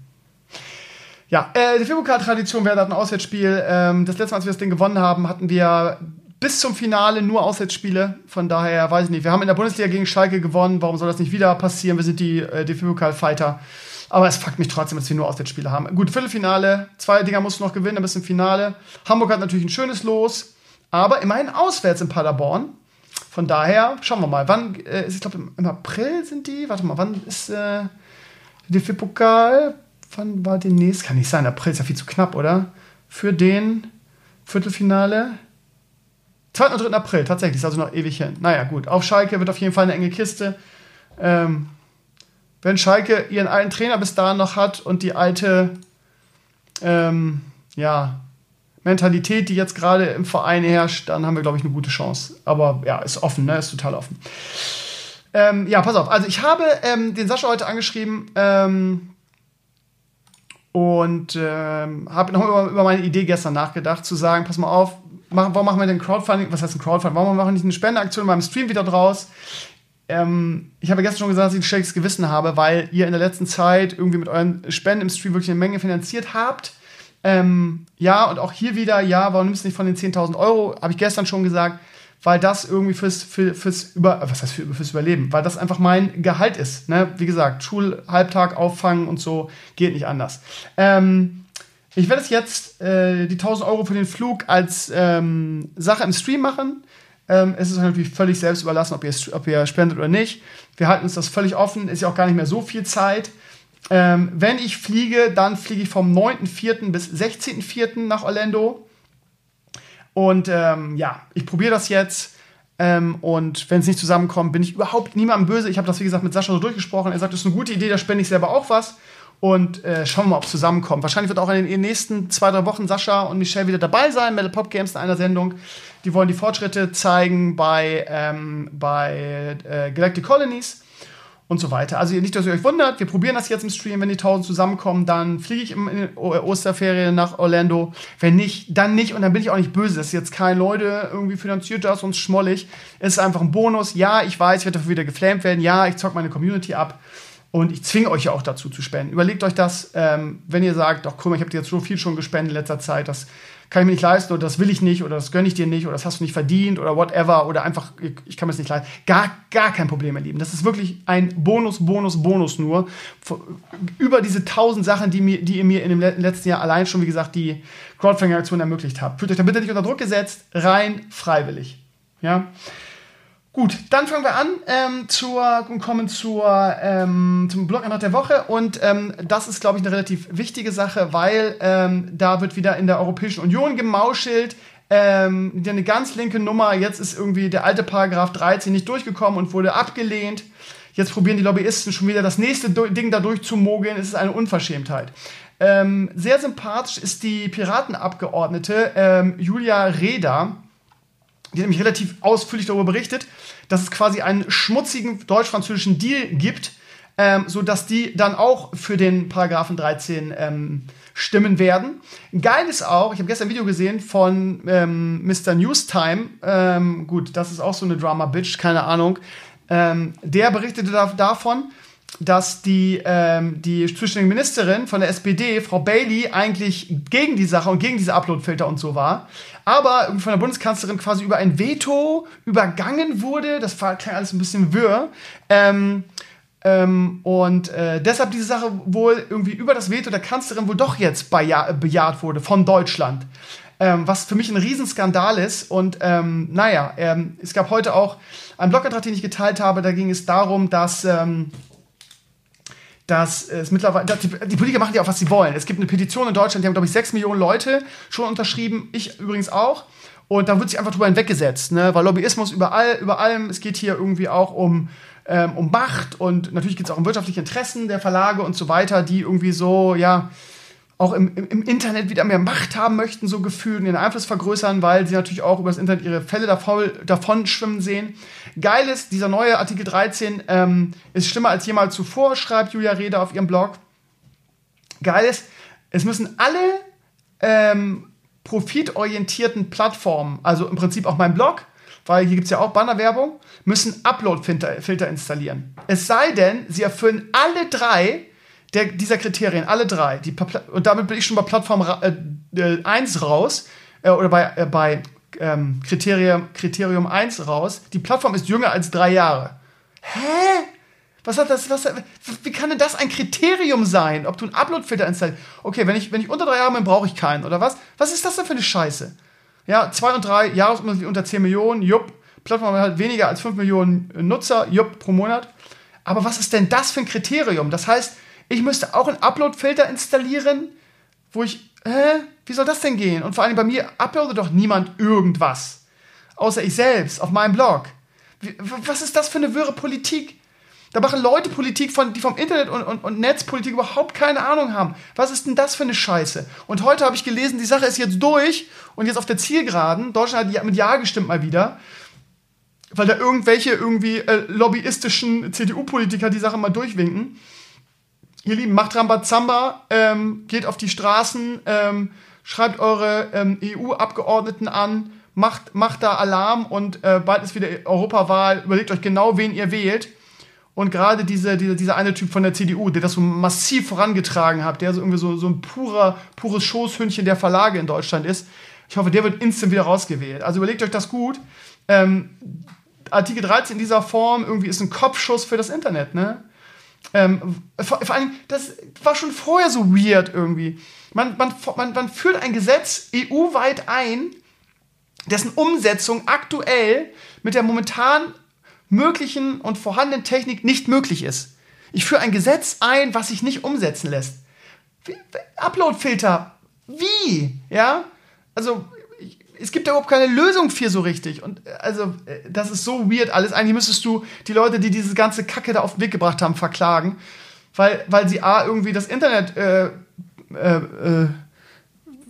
Ja, äh, die DFB-Pokal-Tradition wäre ein Auswärtsspiel. Ähm, das letzte Mal, als wir das Ding gewonnen haben, hatten wir bis zum Finale nur Auswärtsspiele. Von daher weiß ich nicht. Wir haben in der Bundesliga gegen Schalke gewonnen. Warum soll das nicht wieder passieren? Wir sind die äh, DFB-Pokal-Fighter. Aber es fuckt mich trotzdem, dass wir nur Auswärtsspiele haben. Gut, Viertelfinale. Zwei Dinger musst du noch gewinnen, dann bist du im Finale. Hamburg hat natürlich ein schönes Los. Aber immerhin auswärts in Paderborn. Von daher, schauen wir mal. Wann äh, ist, ich glaube, im, April sind die. Warte mal, wann ist äh, DFB-Pokal? Wann war demnächst? Kann nicht sein. April ist ja viel zu knapp, oder? Für den Viertelfinale. 2. und 3. April, tatsächlich, ist also noch ewig hin. Naja, gut. Auf Schalke wird auf jeden Fall eine enge Kiste. Ähm, wenn Schalke ihren alten Trainer bis dahin noch hat und die alte ähm, ja, Mentalität, die jetzt gerade im Verein herrscht, dann haben wir, glaube ich, eine gute Chance. Aber ja, ist offen, ne? Ist total offen. Ähm, ja, pass auf. Also ich habe ähm, den Sascha heute angeschrieben ähm, und ähm, habe noch über, über meine Idee gestern nachgedacht, zu sagen, pass mal auf, machen, warum machen wir denn Crowdfunding? Was heißt ein Crowdfunding? Warum machen wir nicht eine Spendeaktion beim Stream wieder draus? Ähm, ich habe gestern schon gesagt, dass ich ein schlechtes Gewissen habe, weil ihr in der letzten Zeit irgendwie mit euren Spenden im Stream wirklich eine Menge finanziert habt. Ähm, ja, und auch hier wieder, ja, warum nimmst du nicht von den 10.000 Euro? Habe ich gestern schon gesagt, weil das irgendwie fürs, für, fürs, Über, was heißt für, fürs Überleben, weil das einfach mein Gehalt ist. Ne? Wie gesagt, Schulhalbtag auffangen und so geht nicht anders. Ähm, ich werde es jetzt äh, die 1000 Euro für den Flug als ähm, Sache im Stream machen. Ähm, es ist natürlich völlig selbst überlassen, ob ihr, ob ihr spendet oder nicht. Wir halten uns das völlig offen. Ist ja auch gar nicht mehr so viel Zeit. Ähm, wenn ich fliege, dann fliege ich vom 9.4. bis 16.4. nach Orlando. Und ähm, ja, ich probiere das jetzt. Ähm, und wenn es nicht zusammenkommt, bin ich überhaupt niemandem böse. Ich habe das, wie gesagt, mit Sascha so durchgesprochen. Er sagt, das ist eine gute Idee, da spende ich selber auch was. Und äh, schauen wir mal, ob es zusammenkommt. Wahrscheinlich wird auch in den nächsten zwei, drei Wochen Sascha und Michelle wieder dabei sein, Metal Pop Games in einer Sendung. Die wollen die Fortschritte zeigen bei, ähm, bei äh, Galactic Colonies und so weiter. Also nicht, dass ihr euch wundert, wir probieren das jetzt im Stream. Wenn die 1000 zusammenkommen, dann fliege ich in Osterferien nach Orlando. Wenn nicht, dann nicht. Und dann bin ich auch nicht böse. Das ist jetzt kein Leute irgendwie finanziert das und schmollig. Es ist einfach ein Bonus. Ja, ich weiß, ich werde dafür wieder geflamed werden. Ja, ich zock meine Community ab. Und ich zwinge euch ja auch dazu zu spenden. Überlegt euch das, ähm, wenn ihr sagt, doch guck mal, ich habe dir jetzt so viel schon gespendet in letzter Zeit, das kann ich mir nicht leisten oder das will ich nicht oder das gönne ich dir nicht oder das hast du nicht verdient oder whatever oder einfach, ich kann mir das nicht leisten. Gar, gar kein Problem, ihr Lieben. Das ist wirklich ein Bonus, Bonus, Bonus nur. Über diese tausend Sachen, die, mir, die ihr mir in dem letzten Jahr allein schon, wie gesagt, die Crowdfunding-Aktion ermöglicht habt. Fühlt euch da bitte nicht unter Druck gesetzt, rein freiwillig. Ja. Gut, dann fangen wir an ähm, zur, und kommen zur, ähm, zum Blogantrag der Woche. Und ähm, das ist, glaube ich, eine relativ wichtige Sache, weil ähm, da wird wieder in der Europäischen Union gemauschelt. Ähm, eine ganz linke Nummer. Jetzt ist irgendwie der alte Paragraph 13 nicht durchgekommen und wurde abgelehnt. Jetzt probieren die Lobbyisten schon wieder das nächste Ding da durchzumogeln. Es ist eine Unverschämtheit. Ähm, sehr sympathisch ist die Piratenabgeordnete Julia Reda die hat nämlich relativ ausführlich darüber berichtet, dass es quasi einen schmutzigen deutsch-französischen Deal gibt, ähm, sodass die dann auch für den Paragraphen 13 ähm, stimmen werden. Geil ist auch, ich habe gestern ein Video gesehen von ähm, Mr. Newstime, ähm, gut, das ist auch so eine Drama-Bitch, keine Ahnung, ähm, der berichtete da davon, dass die, ähm, die zuständige Ministerin von der SPD, Frau Bailey, eigentlich gegen die Sache und gegen diese Upload-Filter und so war aber von der Bundeskanzlerin quasi über ein Veto übergangen wurde. Das war klang alles ein bisschen wirr. Ähm, ähm, und äh, deshalb diese Sache wohl irgendwie über das Veto der Kanzlerin wohl doch jetzt bejaht wurde von Deutschland. Ähm, was für mich ein Riesenskandal ist. Und ähm, naja, ähm, es gab heute auch einen Blogantrag, den ich geteilt habe. Da ging es darum, dass ähm, dass es mittlerweile, dass die, die, Politiker machen ja auch, was sie wollen. Es gibt eine Petition in Deutschland, die haben, glaube ich, sechs Millionen Leute schon unterschrieben, ich übrigens auch. Und da wird sich einfach drüber hinweggesetzt, ne? weil Lobbyismus überall, über allem, es geht hier irgendwie auch um, ähm, um Macht und natürlich geht es auch um wirtschaftliche Interessen der Verlage und so weiter, die irgendwie so, ja, auch im, im, Internet wieder mehr Macht haben möchten, so gefühlt, und ihren Einfluss vergrößern, weil sie natürlich auch über das Internet ihre Fälle davon, davon schwimmen sehen. Geil ist, dieser neue Artikel 13 ähm, ist schlimmer als jemals zuvor, schreibt Julia Reda auf ihrem Blog. Geil ist, es müssen alle ähm, profitorientierten Plattformen, also im Prinzip auch mein Blog, weil hier gibt es ja auch Bannerwerbung, müssen Upload-Filter installieren. Es sei denn, sie erfüllen alle drei der, dieser Kriterien, alle drei, die, und damit bin ich schon bei Plattform äh, 1 raus, äh, oder bei, äh, bei ähm, Kriterium, Kriterium 1 raus, die Plattform ist jünger als drei Jahre. Hä? Was hat das, was, wie kann denn das ein Kriterium sein, ob du einen Upload-Filter installierst? Okay, wenn ich, wenn ich unter drei Jahre bin, brauche ich keinen, oder was? Was ist das denn für eine Scheiße? Ja, zwei und drei, Jahresumsatz unter 10 Millionen, jupp. Plattform hat weniger als 5 Millionen Nutzer, jupp, pro Monat. Aber was ist denn das für ein Kriterium? Das heißt, ich müsste auch einen Upload-Filter installieren, wo ich, hä? Wie soll das denn gehen? Und vor allem bei mir uploadet doch niemand irgendwas. Außer ich selbst auf meinem Blog. Was ist das für eine wirre Politik? Da machen Leute Politik, von, die vom Internet und, und, und Netzpolitik überhaupt keine Ahnung haben. Was ist denn das für eine Scheiße? Und heute habe ich gelesen, die Sache ist jetzt durch und jetzt auf der Zielgeraden. Deutschland hat mit Ja gestimmt mal wieder. Weil da irgendwelche irgendwie äh, lobbyistischen CDU-Politiker die Sache mal durchwinken ihr Lieben, macht Rambazamba, ähm, geht auf die Straßen, ähm, schreibt eure ähm, EU-Abgeordneten an, macht, macht da Alarm und äh, bald ist wieder Europawahl. Überlegt euch genau, wen ihr wählt. Und gerade diese, diese, dieser eine Typ von der CDU, der das so massiv vorangetragen hat, der so irgendwie so, so ein purer, pures Schoßhündchen der Verlage in Deutschland ist, ich hoffe, der wird instant wieder rausgewählt. Also überlegt euch das gut. Ähm, Artikel 13 in dieser Form irgendwie ist ein Kopfschuss für das Internet, ne? Ähm, vor, vor allem, das war schon vorher so weird irgendwie. Man, man, man, man führt ein Gesetz EU-weit ein, dessen Umsetzung aktuell mit der momentan möglichen und vorhandenen Technik nicht möglich ist. Ich führe ein Gesetz ein, was sich nicht umsetzen lässt. Upload-Filter. Wie? Ja? Also, es gibt da überhaupt keine Lösung für so richtig. Und äh, also, äh, das ist so weird alles. Eigentlich müsstest du die Leute, die diese ganze Kacke da auf den Weg gebracht haben, verklagen. weil, weil sie A, irgendwie das Internet, äh, äh, äh,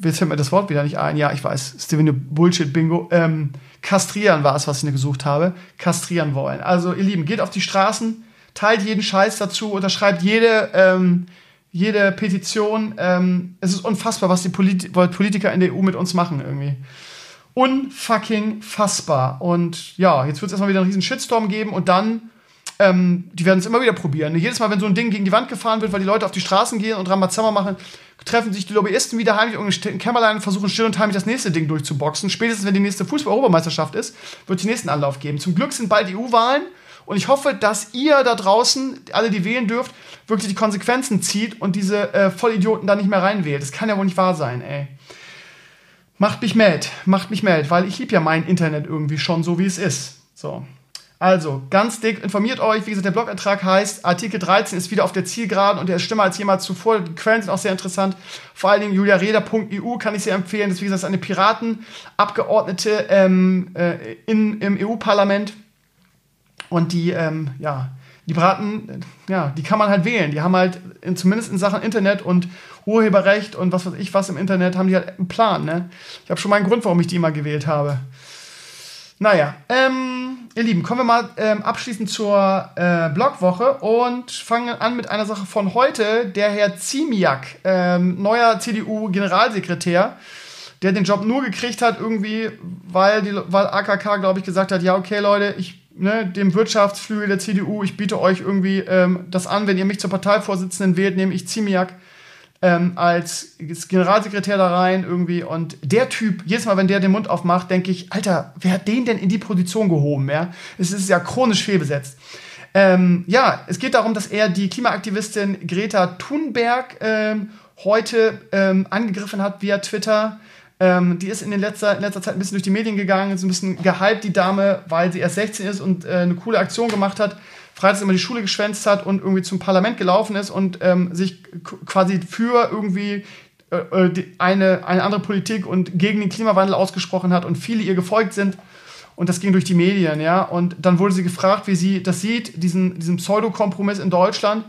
jetzt fällt mir das Wort wieder nicht ein, ja, ich weiß, Steven Bullshit-Bingo, ähm, kastrieren war es, was ich gesucht habe, kastrieren wollen. Also, ihr Lieben, geht auf die Straßen, teilt jeden Scheiß dazu, unterschreibt jede, ähm, jede Petition. Ähm, es ist unfassbar, was die Polit Politiker in der EU mit uns machen irgendwie. Unfucking fassbar. Und ja, jetzt wird es erstmal wieder einen riesen Shitstorm geben und dann ähm, die werden es immer wieder probieren. Jedes Mal, wenn so ein Ding gegen die Wand gefahren wird, weil die Leute auf die Straßen gehen und Ramazamba machen, treffen sich die Lobbyisten wieder heimlich im Kämmerlein und versuchen still und heimlich das nächste Ding durchzuboxen. Spätestens, wenn die nächste Fußball-Europameisterschaft ist, wird es den nächsten Anlauf geben. Zum Glück sind bald EU-Wahlen und ich hoffe, dass ihr da draußen, alle, die wählen dürft, wirklich die Konsequenzen zieht und diese äh, Vollidioten da nicht mehr reinwählt. Das kann ja wohl nicht wahr sein, ey. Macht mich mad, macht mich mad, weil ich liebe ja mein Internet irgendwie schon so, wie es ist. So. Also, ganz dick, informiert euch. Wie gesagt, der Blogantrag heißt, Artikel 13 ist wieder auf der Zielgeraden und der ist schlimmer als jemals zuvor. Die Quellen sind auch sehr interessant. Vor allen Dingen juliareda.eu kann ich sehr empfehlen. Das ist, wie gesagt, eine Piratenabgeordnete ähm, äh, in, im EU-Parlament. Und die, ähm, ja, die Piraten, ja, die kann man halt wählen. Die haben halt, in, zumindest in Sachen Internet und Urheberrecht und was weiß ich was im Internet, haben die halt einen Plan. Ne? Ich habe schon mal einen Grund, warum ich die immer gewählt habe. Naja, ähm, ihr Lieben, kommen wir mal ähm, abschließend zur äh, Blogwoche und fangen an mit einer Sache von heute. Der Herr Ziemiak, ähm, neuer CDU-Generalsekretär, der den Job nur gekriegt hat, irgendwie, weil, die, weil AKK, glaube ich, gesagt hat: Ja, okay, Leute, ich, ne, dem Wirtschaftsflügel der CDU, ich biete euch irgendwie ähm, das an, wenn ihr mich zur Parteivorsitzenden wählt, nehme ich Ziemiak ähm, als Generalsekretär da rein irgendwie. Und der Typ, jedes Mal, wenn der den Mund aufmacht, denke ich, Alter, wer hat den denn in die Position gehoben? Ja? Es ist ja chronisch fehlbesetzt. Ähm, ja, es geht darum, dass er die Klimaaktivistin Greta Thunberg ähm, heute ähm, angegriffen hat via Twitter. Ähm, die ist in, letzter, in letzter Zeit ein bisschen durch die Medien gegangen, ist ein bisschen gehypt, die Dame, weil sie erst 16 ist und äh, eine coole Aktion gemacht hat freitags immer die Schule geschwänzt hat und irgendwie zum Parlament gelaufen ist und ähm, sich quasi für irgendwie äh, äh eine, eine andere Politik und gegen den Klimawandel ausgesprochen hat und viele ihr gefolgt sind. Und das ging durch die Medien, ja. Und dann wurde sie gefragt, wie sie das sieht, diesen, diesen Pseudokompromiss in Deutschland,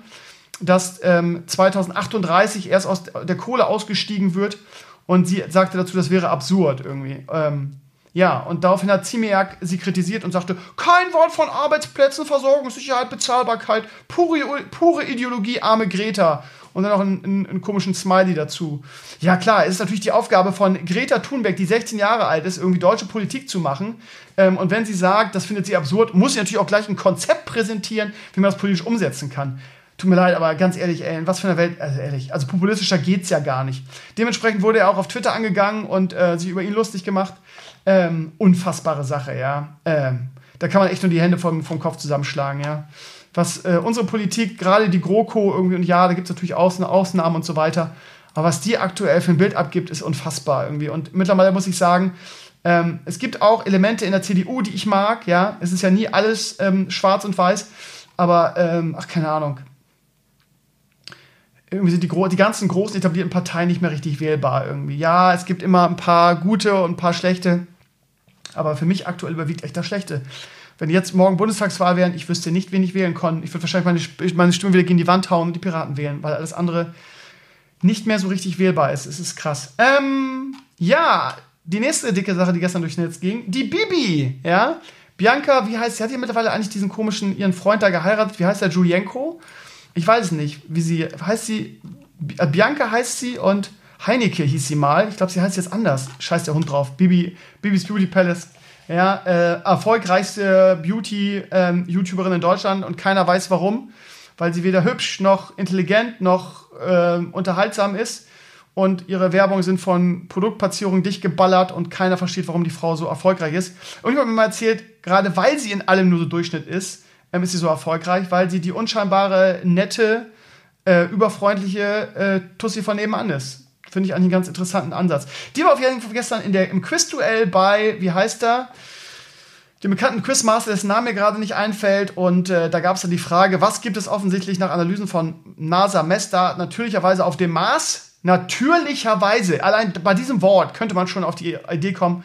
dass ähm, 2038 erst aus der Kohle ausgestiegen wird. Und sie sagte dazu, das wäre absurd irgendwie. Ähm, ja, und daraufhin hat Ziemiak sie kritisiert und sagte, kein Wort von Arbeitsplätzen, Versorgungssicherheit, Bezahlbarkeit, pure, pure Ideologie, arme Greta. Und dann noch einen, einen, einen, komischen Smiley dazu. Ja, klar, es ist natürlich die Aufgabe von Greta Thunberg, die 16 Jahre alt ist, irgendwie deutsche Politik zu machen. Ähm, und wenn sie sagt, das findet sie absurd, muss sie natürlich auch gleich ein Konzept präsentieren, wie man das politisch umsetzen kann. Tut mir leid, aber ganz ehrlich, ey, in was für einer Welt, also ehrlich, also populistischer geht's ja gar nicht. Dementsprechend wurde er auch auf Twitter angegangen und äh, sich über ihn lustig gemacht. Ähm, unfassbare Sache, ja. Ähm, da kann man echt nur die Hände vom, vom Kopf zusammenschlagen, ja. Was äh, unsere Politik, gerade die GroKo irgendwie, und ja, da gibt es natürlich Ausn Ausnahmen und so weiter, aber was die aktuell für ein Bild abgibt, ist unfassbar irgendwie. Und mittlerweile muss ich sagen, ähm, es gibt auch Elemente in der CDU, die ich mag, ja. Es ist ja nie alles ähm, schwarz und weiß, aber, ähm, ach, keine Ahnung. Irgendwie sind die, die ganzen großen etablierten Parteien nicht mehr richtig wählbar irgendwie. Ja, es gibt immer ein paar gute und ein paar schlechte. Aber für mich aktuell überwiegt echt das Schlechte. Wenn jetzt morgen Bundestagswahl wären, ich wüsste nicht, wen ich wählen konnte. Ich würde wahrscheinlich meine, meine Stimme wieder gegen die Wand hauen und die Piraten wählen, weil alles andere nicht mehr so richtig wählbar ist. Es ist krass. Ähm, ja, die nächste dicke Sache, die gestern durchs Netz ging, die Bibi, ja. Bianca, wie heißt sie? Hat ja mittlerweile eigentlich diesen komischen, ihren Freund da geheiratet? Wie heißt der? Julienko? Ich weiß nicht. Wie sie, heißt sie, Bianca heißt sie und Heineke hieß sie mal. Ich glaube, sie heißt jetzt anders. Scheiß der Hund drauf. Bibi, Bibis Beauty Palace. Ja, äh, erfolgreichste Beauty-YouTuberin ähm, in Deutschland und keiner weiß warum. Weil sie weder hübsch noch intelligent noch äh, unterhaltsam ist. Und ihre Werbung sind von Produktplatzierungen dicht geballert und keiner versteht, warum die Frau so erfolgreich ist. Und ich habe mir mal erzählt, gerade weil sie in allem nur so Durchschnitt ist, ähm, ist sie so erfolgreich, weil sie die unscheinbare, nette, äh, überfreundliche äh, Tussi von nebenan ist. Finde ich einen ganz interessanten Ansatz. Die war auf jeden Fall gestern in der, im Quiz-Duell bei, wie heißt er? Dem bekannten Quizmaster, dessen Name mir gerade nicht einfällt. Und äh, da gab es dann die Frage, was gibt es offensichtlich nach Analysen von NASA Mesta natürlicherweise auf dem Mars? Natürlicherweise, allein bei diesem Wort könnte man schon auf die Idee kommen,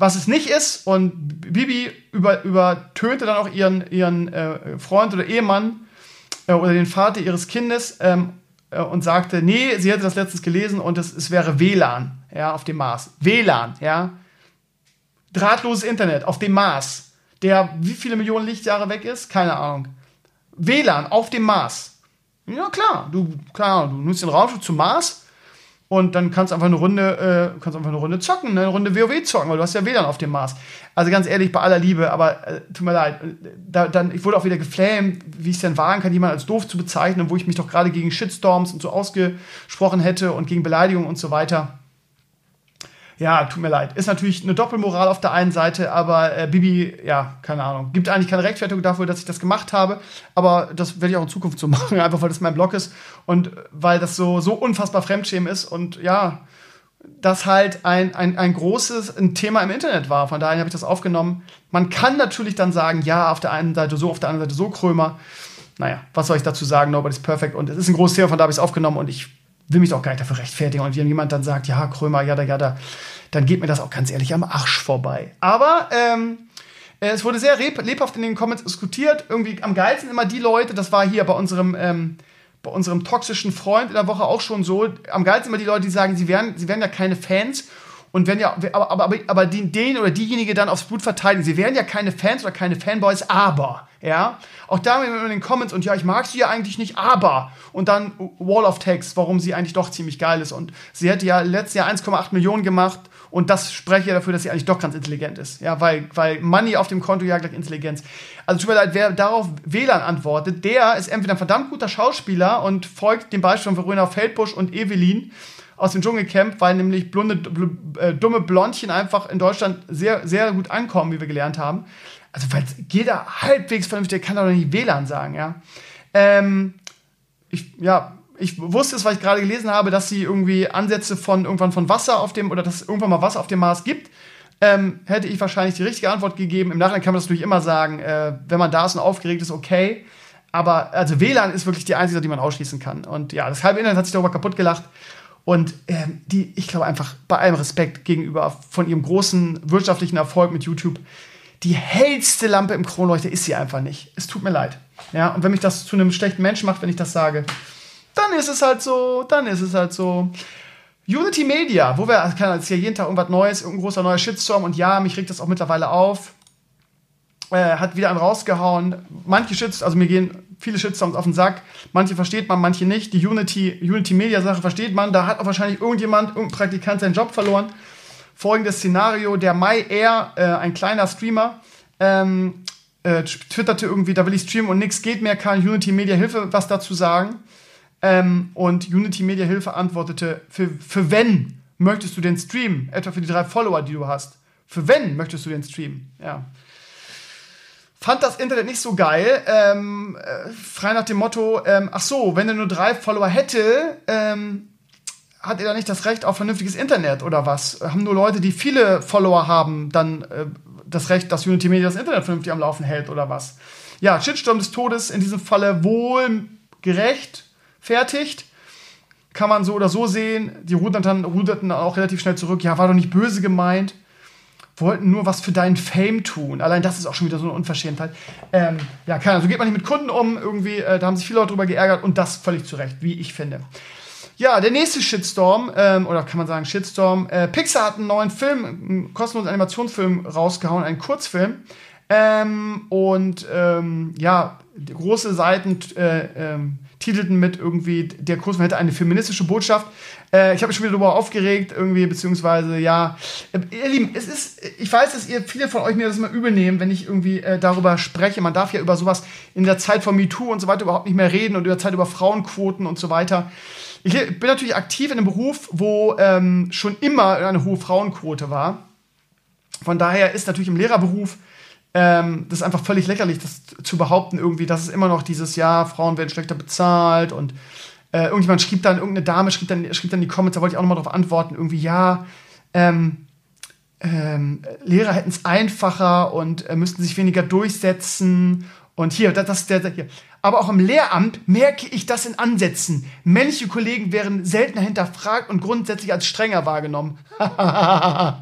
was es nicht ist. Und Bibi über, übertönte dann auch ihren, ihren äh, Freund oder Ehemann äh, oder den Vater ihres Kindes ähm, äh, und sagte, nee, sie hätte das letztens gelesen und es, es wäre WLAN, ja, auf dem Mars. WLAN, ja. Drahtloses Internet auf dem Mars, der wie viele Millionen Lichtjahre weg ist? Keine Ahnung. WLAN auf dem Mars. Ja, klar, du, klar, du nutzt den Raumschiff zum Mars und dann kannst du einfach eine Runde, äh, kannst einfach eine Runde zocken, ne, eine Runde WoW zocken, weil du hast ja WLAN auf dem Mars. Also ganz ehrlich, bei aller Liebe, aber äh, tut mir leid, da, dann, ich wurde auch wieder geflamed, wie ich es denn wagen kann, jemanden als doof zu bezeichnen, wo ich mich doch gerade gegen Shitstorms und so ausgesprochen hätte und gegen Beleidigungen und so weiter ja, tut mir leid. Ist natürlich eine Doppelmoral auf der einen Seite, aber äh, Bibi, ja, keine Ahnung. Gibt eigentlich keine Rechtfertigung dafür, dass ich das gemacht habe, aber das werde ich auch in Zukunft so [LAUGHS] machen, einfach weil das mein Blog ist und weil das so, so unfassbar Fremdschämen ist und ja, das halt ein, ein, ein großes ein Thema im Internet war. Von daher habe ich das aufgenommen. Man kann natürlich dann sagen, ja, auf der einen Seite so, auf der anderen Seite so, Krömer. Naja, was soll ich dazu sagen? Nobody's perfect. Und es ist ein großes Thema, von da habe ich es aufgenommen und ich will mich auch gar nicht dafür rechtfertigen. Und wenn jemand dann sagt, ja, Krömer, ja, ja, da, dann geht mir das auch ganz ehrlich am Arsch vorbei. Aber ähm, es wurde sehr lebhaft in den Comments diskutiert. Irgendwie am geilsten immer die Leute, das war hier bei unserem, ähm, bei unserem toxischen Freund in der Woche auch schon so, am geilsten immer die Leute, die sagen, sie wären, sie wären ja keine Fans und wenn ja, aber, aber, aber den, oder diejenige dann aufs Blut verteidigen. Sie wären ja keine Fans oder keine Fanboys, aber, ja. Auch da in den Comments und ja, ich mag sie ja eigentlich nicht, aber. Und dann Wall of Text, warum sie eigentlich doch ziemlich geil ist. Und sie hätte ja letztes Jahr 1,8 Millionen gemacht und das spreche ja dafür, dass sie eigentlich doch ganz intelligent ist. Ja, weil, weil Money auf dem Konto jagt gleich Intelligenz. Also tut mir leid, wer darauf WLAN antwortet, der ist entweder ein verdammt guter Schauspieler und folgt dem Beispiel von Verona Feldbusch und Evelyn aus dem Dschungelcamp, weil nämlich blonde, bl äh, dumme Blondchen einfach in Deutschland sehr, sehr gut ankommen, wie wir gelernt haben. Also, weil jeder halbwegs vernünftig kann doch nicht WLAN sagen, ja. Ähm, ich, ja, ich wusste es, weil ich gerade gelesen habe, dass sie irgendwie Ansätze von irgendwann von Wasser auf dem oder dass es irgendwann mal Wasser auf dem Mars gibt. Ähm, hätte ich wahrscheinlich die richtige Antwort gegeben. Im Nachhinein kann man das natürlich immer sagen, äh, wenn man da ist und aufgeregt ist, okay. Aber also WLAN ist wirklich die einzige, die man ausschließen kann. Und ja, das halbe Internet hat sich darüber kaputt gelacht. Und ähm, die, ich glaube einfach, bei allem Respekt gegenüber von ihrem großen wirtschaftlichen Erfolg mit YouTube, die hellste Lampe im Kronleuchter ist sie einfach nicht. Es tut mir leid. Ja, und wenn mich das zu einem schlechten Menschen macht, wenn ich das sage, dann ist es halt so, dann ist es halt so. Unity Media, wo wir, jetzt hier jeden Tag irgendwas Neues, irgendein großer neuer Shitstorm und ja, mich regt das auch mittlerweile auf. Äh, hat wieder einen rausgehauen. Manche Shitstorms, also mir gehen viele Shitstorms auf den Sack. Manche versteht man, manche nicht. Die Unity, Unity Media Sache versteht man. Da hat auch wahrscheinlich irgendjemand, irgendein Praktikant seinen Job verloren. Folgendes Szenario: Der Mai Air, äh, ein kleiner Streamer, ähm, äh, twitterte irgendwie, da will ich streamen und nichts geht mehr, kann Unity Media Hilfe was dazu sagen. Ähm, und Unity Media Hilfe antwortete, für, für wenn möchtest du den streamen? Etwa für die drei Follower, die du hast. Für wenn möchtest du den streamen? Ja. Fand das Internet nicht so geil. Ähm, äh, frei nach dem Motto, ähm, ach so, wenn er nur drei Follower hätte, ähm, hat er dann nicht das Recht auf vernünftiges Internet oder was? Haben nur Leute, die viele Follower haben, dann äh, das Recht, dass Unity Media das Internet vernünftig am Laufen hält oder was? Ja, Shitstorm des Todes in diesem Falle wohl gerecht fertigt. Kann man so oder so sehen. Die ruderten, ruderten auch relativ schnell zurück. Ja, war doch nicht böse gemeint. Wollten nur was für deinen Fame tun. Allein das ist auch schon wieder so eine Unverschämtheit. Ähm, ja, keine Ahnung. So geht man nicht mit Kunden um. Irgendwie, äh, da haben sich viele Leute drüber geärgert und das völlig zu Recht, wie ich finde. Ja, der nächste Shitstorm, ähm, oder kann man sagen Shitstorm, äh, Pixar hat einen neuen Film, einen kostenlosen Animationsfilm rausgehauen, einen Kurzfilm. Ähm, und ähm, ja, große Seiten äh, ähm, titelten mit irgendwie, der Kurzfilm hätte eine feministische Botschaft. Äh, ich habe mich schon wieder darüber aufgeregt, irgendwie, beziehungsweise, ja. Äh, ihr Lieben, es ist, ich weiß, dass ihr viele von euch mir das immer übel nehmen, wenn ich irgendwie äh, darüber spreche. Man darf ja über sowas in der Zeit von MeToo und so weiter überhaupt nicht mehr reden und über Zeit über Frauenquoten und so weiter. Ich bin natürlich aktiv in einem Beruf, wo ähm, schon immer eine hohe Frauenquote war. Von daher ist natürlich im Lehrerberuf ähm, das ist einfach völlig lächerlich, das zu behaupten, irgendwie, dass es immer noch dieses Jahr, Frauen werden schlechter bezahlt und äh, irgendjemand schrieb dann, irgendeine Dame schrieb dann, schrieb dann die Comments, da wollte ich auch nochmal drauf antworten, irgendwie, ja, ähm, ähm, Lehrer hätten es einfacher und äh, müssten sich weniger durchsetzen. Und hier, das, das der, hier. aber auch im Lehramt merke ich das in Ansätzen. Männliche Kollegen werden seltener hinterfragt und grundsätzlich als strenger wahrgenommen. [LAUGHS] das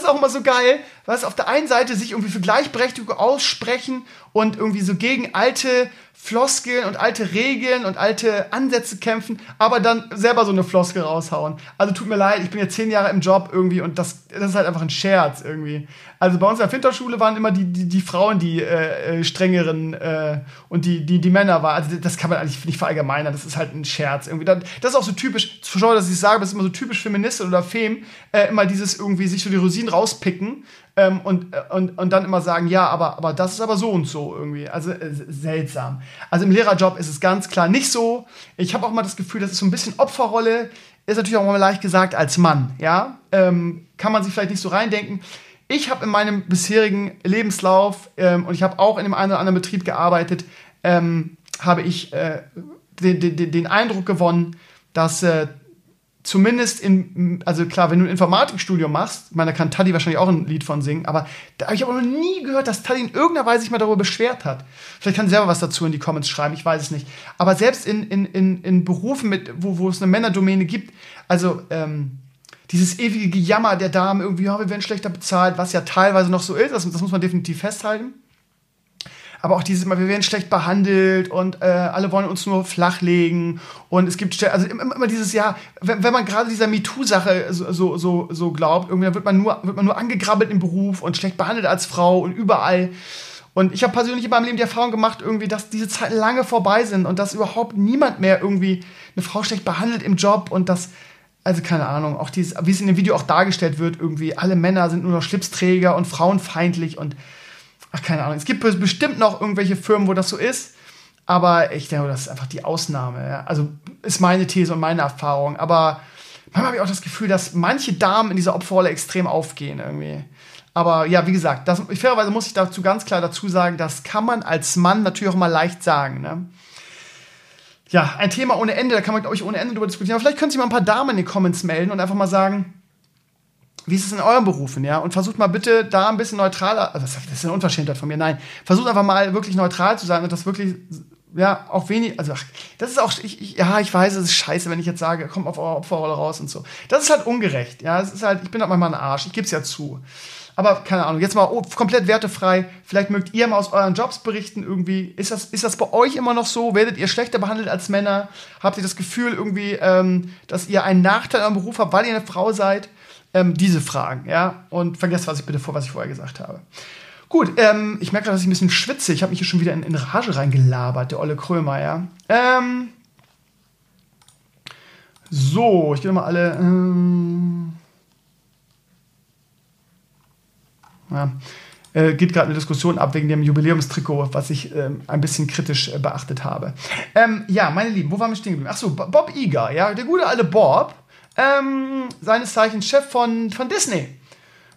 ist auch immer so geil, was auf der einen Seite sich irgendwie für Gleichberechtigung aussprechen und irgendwie so gegen alte Floskeln und alte Regeln und alte Ansätze kämpfen, aber dann selber so eine Floskel raushauen. Also tut mir leid, ich bin jetzt zehn Jahre im Job irgendwie und das, das ist halt einfach ein Scherz irgendwie. Also bei uns in der Finterschule waren immer die, die, die Frauen die äh, äh, strengeren äh, und die, die, die Männer waren. Also das kann man eigentlich nicht verallgemeinern, das ist halt ein Scherz irgendwie. Das, ist auch so typisch, schau, dass ich sage, das ist immer so typisch Feministin oder Fem, äh, immer dieses irgendwie sich so die Rosinen rauspicken ähm, und, äh, und, und dann immer sagen, ja, aber, aber das ist aber so und so irgendwie. Also äh, seltsam. Also im Lehrerjob ist es ganz klar nicht so. Ich habe auch mal das Gefühl, das ist so ein bisschen Opferrolle. Ist natürlich auch mal leicht gesagt als Mann, ja. Ähm, kann man sich vielleicht nicht so reindenken. Ich habe in meinem bisherigen Lebenslauf ähm, und ich habe auch in dem einen oder anderen Betrieb gearbeitet, ähm, habe ich äh, den, den, den Eindruck gewonnen, dass äh, zumindest in, also klar, wenn du ein Informatikstudium machst, ich meine, da kann Taddy wahrscheinlich auch ein Lied von singen, aber da habe ich aber noch nie gehört, dass Taddy in irgendeiner Weise sich mal darüber beschwert hat. Vielleicht kann sie selber was dazu in die Comments schreiben, ich weiß es nicht. Aber selbst in, in, in, in Berufen, mit, wo, wo es eine Männerdomäne gibt, also ähm, dieses ewige Gejammer der Damen, irgendwie, ja, wir werden schlechter bezahlt, was ja teilweise noch so ist, das, das muss man definitiv festhalten aber auch dieses immer, wir werden schlecht behandelt und äh, alle wollen uns nur flachlegen und es gibt, also immer, immer dieses, ja, wenn, wenn man gerade dieser MeToo-Sache so, so, so, glaubt, irgendwie wird man, nur, wird man nur angegrabbelt im Beruf und schlecht behandelt als Frau und überall. Und ich habe persönlich in meinem Leben die Erfahrung gemacht, irgendwie, dass diese Zeiten lange vorbei sind und dass überhaupt niemand mehr irgendwie eine Frau schlecht behandelt im Job und dass, also keine Ahnung, auch dieses, wie es in dem Video auch dargestellt wird, irgendwie, alle Männer sind nur noch Schlipsträger und frauenfeindlich und ach, keine Ahnung. Es gibt bestimmt noch irgendwelche Firmen, wo das so ist. Aber ich denke, das ist einfach die Ausnahme. Ja? Also ist meine These und meine Erfahrung. Aber manchmal habe ich auch das Gefühl, dass manche Damen in dieser Opferrolle extrem aufgehen irgendwie. Aber ja, wie gesagt, das, fairerweise muss ich dazu ganz klar dazu sagen, das kann man als Mann natürlich auch mal leicht sagen. Ne? Ja, ein Thema ohne Ende, da kann man, glaube ich, ohne Ende drüber diskutieren. Aber vielleicht können sich mal ein paar Damen in den Comments melden und einfach mal sagen, wie ist es in euren Berufen, ja? Und versucht mal bitte da ein bisschen neutraler, also das ist eine Unverschämtheit von mir, nein. Versucht einfach mal wirklich neutral zu sein und das wirklich, ja, auch wenig, also ach, das ist auch, ich, ich, ja, ich weiß, es ist scheiße, wenn ich jetzt sage, kommt auf eure Opferrolle raus und so. Das ist halt ungerecht, ja. Es ist halt, ich bin halt manchmal ein Arsch, ich gebe es ja zu. Aber keine Ahnung, jetzt mal oh, komplett wertefrei. Vielleicht mögt ihr mal aus euren Jobs berichten irgendwie. Ist das, ist das bei euch immer noch so? Werdet ihr schlechter behandelt als Männer? Habt ihr das Gefühl irgendwie, ähm, dass ihr einen Nachteil am Beruf habt, weil ihr eine Frau seid? Ähm, diese Fragen, ja. Und vergesst, was ich bitte vor, was ich vorher gesagt habe. Gut, ähm, ich merke gerade, dass ich ein bisschen schwitze. Ich habe mich hier schon wieder in, in Rage reingelabert, der Olle Krömer, ja. Ähm, so, ich gehe mal alle. Ähm, ja, äh, geht gerade eine Diskussion ab wegen dem Jubiläumstrikot, was ich ähm, ein bisschen kritisch äh, beachtet habe. Ähm, ja, meine Lieben, wo waren wir stehen geblieben? Achso, Bob Iger, ja, der gute alte Bob ähm, seines Zeichens Chef von, von Disney.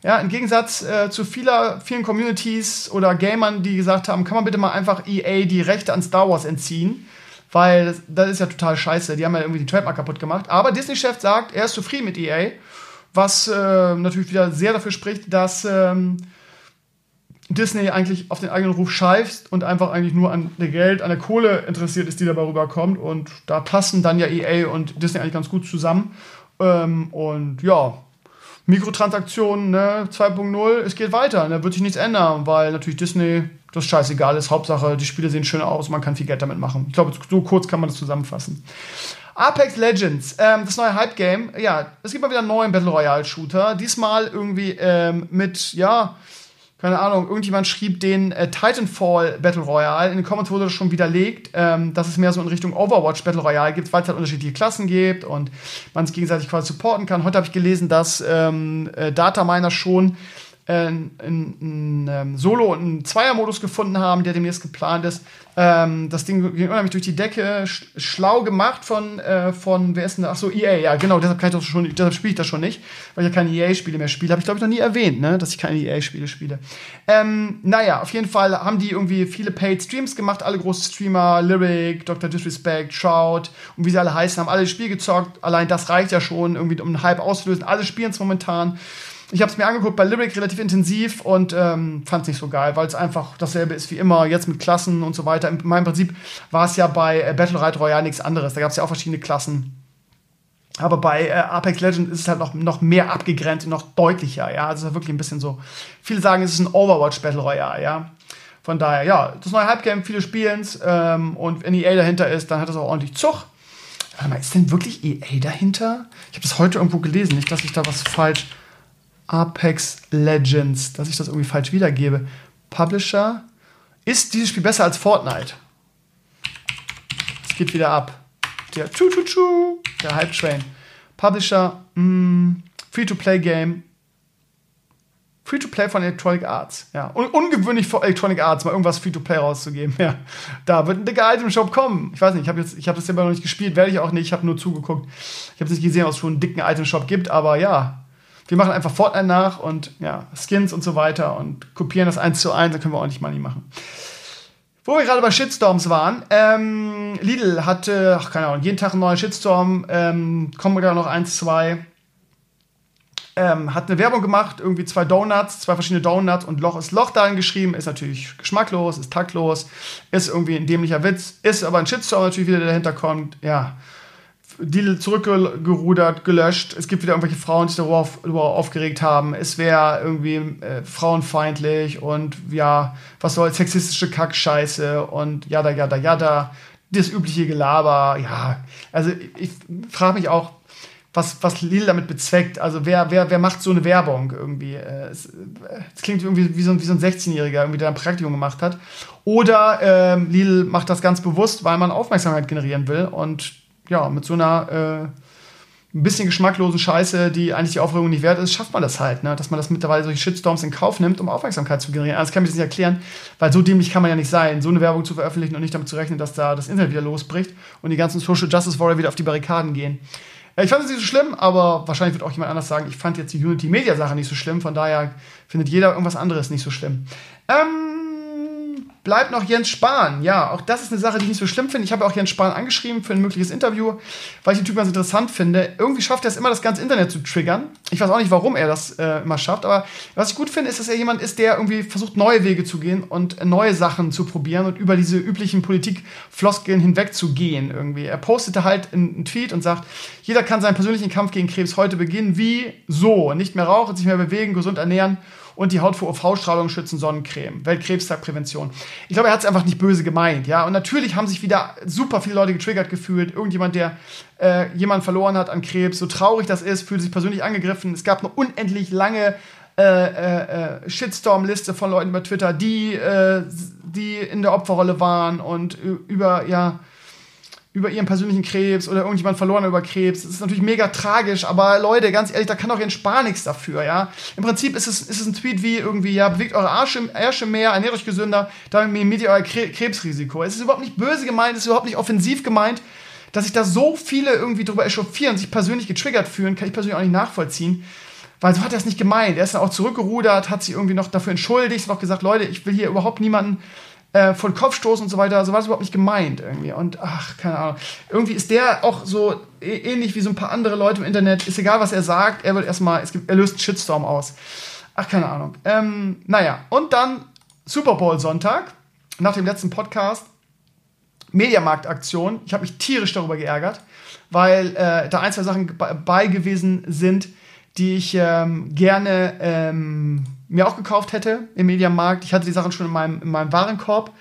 Ja, im Gegensatz äh, zu vieler, vielen Communities oder Gamern, die gesagt haben, kann man bitte mal einfach EA die Rechte an Star Wars entziehen, weil das, ist ja total scheiße. Die haben ja irgendwie die Trademark kaputt gemacht. Aber Disney-Chef sagt, er ist zufrieden mit EA, was äh, natürlich wieder sehr dafür spricht, dass ähm, Disney eigentlich auf den eigenen Ruf scheißt und einfach eigentlich nur an der Geld, an der Kohle interessiert ist, die dabei rüberkommt. Und da passen dann ja EA und Disney eigentlich ganz gut zusammen. Ähm, und ja, Mikrotransaktionen ne, 2.0, es geht weiter. Da wird sich nichts ändern, weil natürlich Disney das scheißegal ist. Hauptsache, die Spiele sehen schön aus, man kann viel Geld damit machen. Ich glaube, so kurz kann man das zusammenfassen. Apex Legends, ähm, das neue Hype-Game. Ja, es gibt mal wieder einen neuen Battle Royale-Shooter. Diesmal irgendwie ähm, mit, ja, keine Ahnung, irgendjemand schrieb den äh, Titanfall Battle Royale. In den Comments wurde das schon widerlegt, ähm, dass es mehr so in Richtung Overwatch Battle Royale gibt, weil es halt unterschiedliche Klassen gibt und man sich gegenseitig quasi supporten kann. Heute habe ich gelesen, dass ähm, äh, Dataminer schon einen, einen, einen Solo- und einen Zweier-Modus gefunden haben, der demnächst geplant ist. Ähm, das Ding ging unheimlich durch die Decke, sch schlau gemacht von, äh, von, wer ist denn da? Achso, EA, ja, genau, deshalb, kann ich das schon, deshalb spiele ich das schon nicht, weil ich ja keine EA-Spiele mehr spiele. Habe ich, glaube ich, noch nie erwähnt, ne, dass ich keine EA-Spiele spiele. Ähm, naja, auf jeden Fall haben die irgendwie viele Paid Streams gemacht, alle großen Streamer, Lyric, Dr. Disrespect, Shroud und wie sie alle heißen, haben alle das Spiel gezockt. Allein das reicht ja schon, irgendwie, um einen Hype auszulösen. Alle spielen es momentan. Ich habe es mir angeguckt bei Lyric relativ intensiv und ähm, fand es nicht so geil, weil es einfach dasselbe ist wie immer, jetzt mit Klassen und so weiter. In meinem Prinzip war es ja bei äh, Battle Royale nichts anderes. Da gab es ja auch verschiedene Klassen. Aber bei äh, Apex Legends ist es halt noch, noch mehr abgegrenzt und noch deutlicher, ja. Also wirklich ein bisschen so. Viele sagen, es ist ein Overwatch Battle Royale, ja. Von daher, ja, das neue Hype-Game, viele spielen's ähm, und wenn EA dahinter ist, dann hat das auch ordentlich Zug. Warte mal, ist denn wirklich EA dahinter? Ich habe das heute irgendwo gelesen, nicht, dass ich da was falsch. Apex Legends, dass ich das irgendwie falsch wiedergebe. Publisher. Ist dieses Spiel besser als Fortnite? Es geht wieder ab. Der Chu Chu Chu, der Hype Train. Publisher, mm, Free-to-Play-Game. Free-to-Play von Electronic Arts. Ja. Un ungewöhnlich für Electronic Arts, mal irgendwas Free-to-Play rauszugeben. [LAUGHS] Ja. Da wird ein dicker Item-Shop kommen. Ich weiß nicht, ich habe hab das immer noch nicht gespielt, werde ich auch nicht. Ich habe nur zugeguckt. Ich habe nicht gesehen, ob es schon einen dicken Item-Shop gibt, aber ja. Wir machen einfach Fortnite nach und ja, Skins und so weiter und kopieren das eins zu eins, dann können wir ordentlich Money machen. Wo wir gerade bei Shitstorms waren, ähm, Lidl hatte, ach keine Ahnung, jeden Tag einen neuen Shitstorm, ähm, kommen da noch eins, zwei. Ähm, hat eine Werbung gemacht, irgendwie zwei Donuts, zwei verschiedene Donuts und Loch ist Loch darin geschrieben, ist natürlich geschmacklos, ist taktlos, ist irgendwie ein dämlicher Witz, ist aber ein Shitstorm natürlich wieder, der dahinter kommt, ja. Deal zurückgerudert, gelöscht. Es gibt wieder irgendwelche Frauen, die sich darüber, auf, darüber aufgeregt haben. Es wäre irgendwie äh, frauenfeindlich und ja, was soll sexistische Kackscheiße und jada, jada, jada. Das übliche Gelaber, ja. Also ich, ich frage mich auch, was, was Lidl damit bezweckt. Also wer, wer, wer macht so eine Werbung irgendwie? Äh, es, es klingt irgendwie wie so, wie so ein 16-Jähriger, irgendwie, der ein Praktikum gemacht hat. Oder ähm, Lidl macht das ganz bewusst, weil man Aufmerksamkeit generieren will und ja, mit so einer äh, ein bisschen geschmacklosen Scheiße, die eigentlich die Aufregung nicht wert ist, schafft man das halt, ne? dass man das mittlerweile solche Shitstorms in Kauf nimmt, um Aufmerksamkeit zu generieren. Das kann ich das nicht erklären, weil so dämlich kann man ja nicht sein, so eine Werbung zu veröffentlichen und nicht damit zu rechnen, dass da das Internet wieder losbricht und die ganzen Social Justice Warrior wieder auf die Barrikaden gehen. Äh, ich fand es nicht so schlimm, aber wahrscheinlich wird auch jemand anders sagen, ich fand jetzt die Unity Media Sache nicht so schlimm, von daher findet jeder irgendwas anderes nicht so schlimm. Ähm, bleibt noch Jens Spahn. Ja, auch das ist eine Sache, die ich nicht so schlimm finde. Ich habe auch Jens Spahn angeschrieben für ein mögliches Interview, weil ich den Typ ganz interessant finde. Irgendwie schafft er es immer, das ganze Internet zu triggern. Ich weiß auch nicht, warum er das äh, immer schafft, aber was ich gut finde, ist, dass er jemand ist, der irgendwie versucht, neue Wege zu gehen und neue Sachen zu probieren und über diese üblichen Politikfloskeln hinweg zu gehen irgendwie. Er postete halt einen Tweet und sagt, jeder kann seinen persönlichen Kampf gegen Krebs heute beginnen, wie so. Nicht mehr rauchen, sich mehr bewegen, gesund ernähren und die Haut vor UV-Strahlung schützen, Sonnencreme, Weltkrebstagprävention. Ich glaube, er hat es einfach nicht böse gemeint, ja. Und natürlich haben sich wieder super viele Leute getriggert gefühlt. Irgendjemand, der äh, jemanden verloren hat an Krebs, so traurig das ist, fühlt sich persönlich angegriffen. Es gab eine unendlich lange äh, äh, äh Shitstorm-Liste von Leuten bei Twitter, die, äh, die in der Opferrolle waren und über, ja, über ihren persönlichen Krebs oder irgendjemand verloren über Krebs. Das ist natürlich mega tragisch, aber Leute, ganz ehrlich, da kann doch Jens Spahn nichts dafür, ja. Im Prinzip ist es, ist es ein Tweet wie irgendwie, ja, bewegt eure Arsche, mehr, ernährt euch gesünder, damit minimiert ihr euer Krebsrisiko. Es ist überhaupt nicht böse gemeint, es ist überhaupt nicht offensiv gemeint. Dass sich da so viele irgendwie drüber echauffieren sich persönlich getriggert fühlen, kann ich persönlich auch nicht nachvollziehen. Weil so hat er es nicht gemeint. Er ist dann auch zurückgerudert, hat sich irgendwie noch dafür entschuldigt, hat auch gesagt, Leute, ich will hier überhaupt niemanden äh, von Kopfstoß und so weiter, so war das überhaupt nicht gemeint irgendwie. Und ach, keine Ahnung. Irgendwie ist der auch so ähnlich wie so ein paar andere Leute im Internet. Ist egal, was er sagt, er wird erstmal, es gibt, er löst einen Shitstorm aus. Ach, keine Ahnung. Ähm, naja, und dann Super Bowl Sonntag, nach dem letzten Podcast, Mediamarkt-Aktion. Ich habe mich tierisch darüber geärgert, weil äh, da ein, zwei Sachen bei gewesen sind, die ich ähm, gerne ähm, mir auch gekauft hätte im Mediamarkt. Ich hatte die Sachen schon in meinem, in meinem Warenkorb.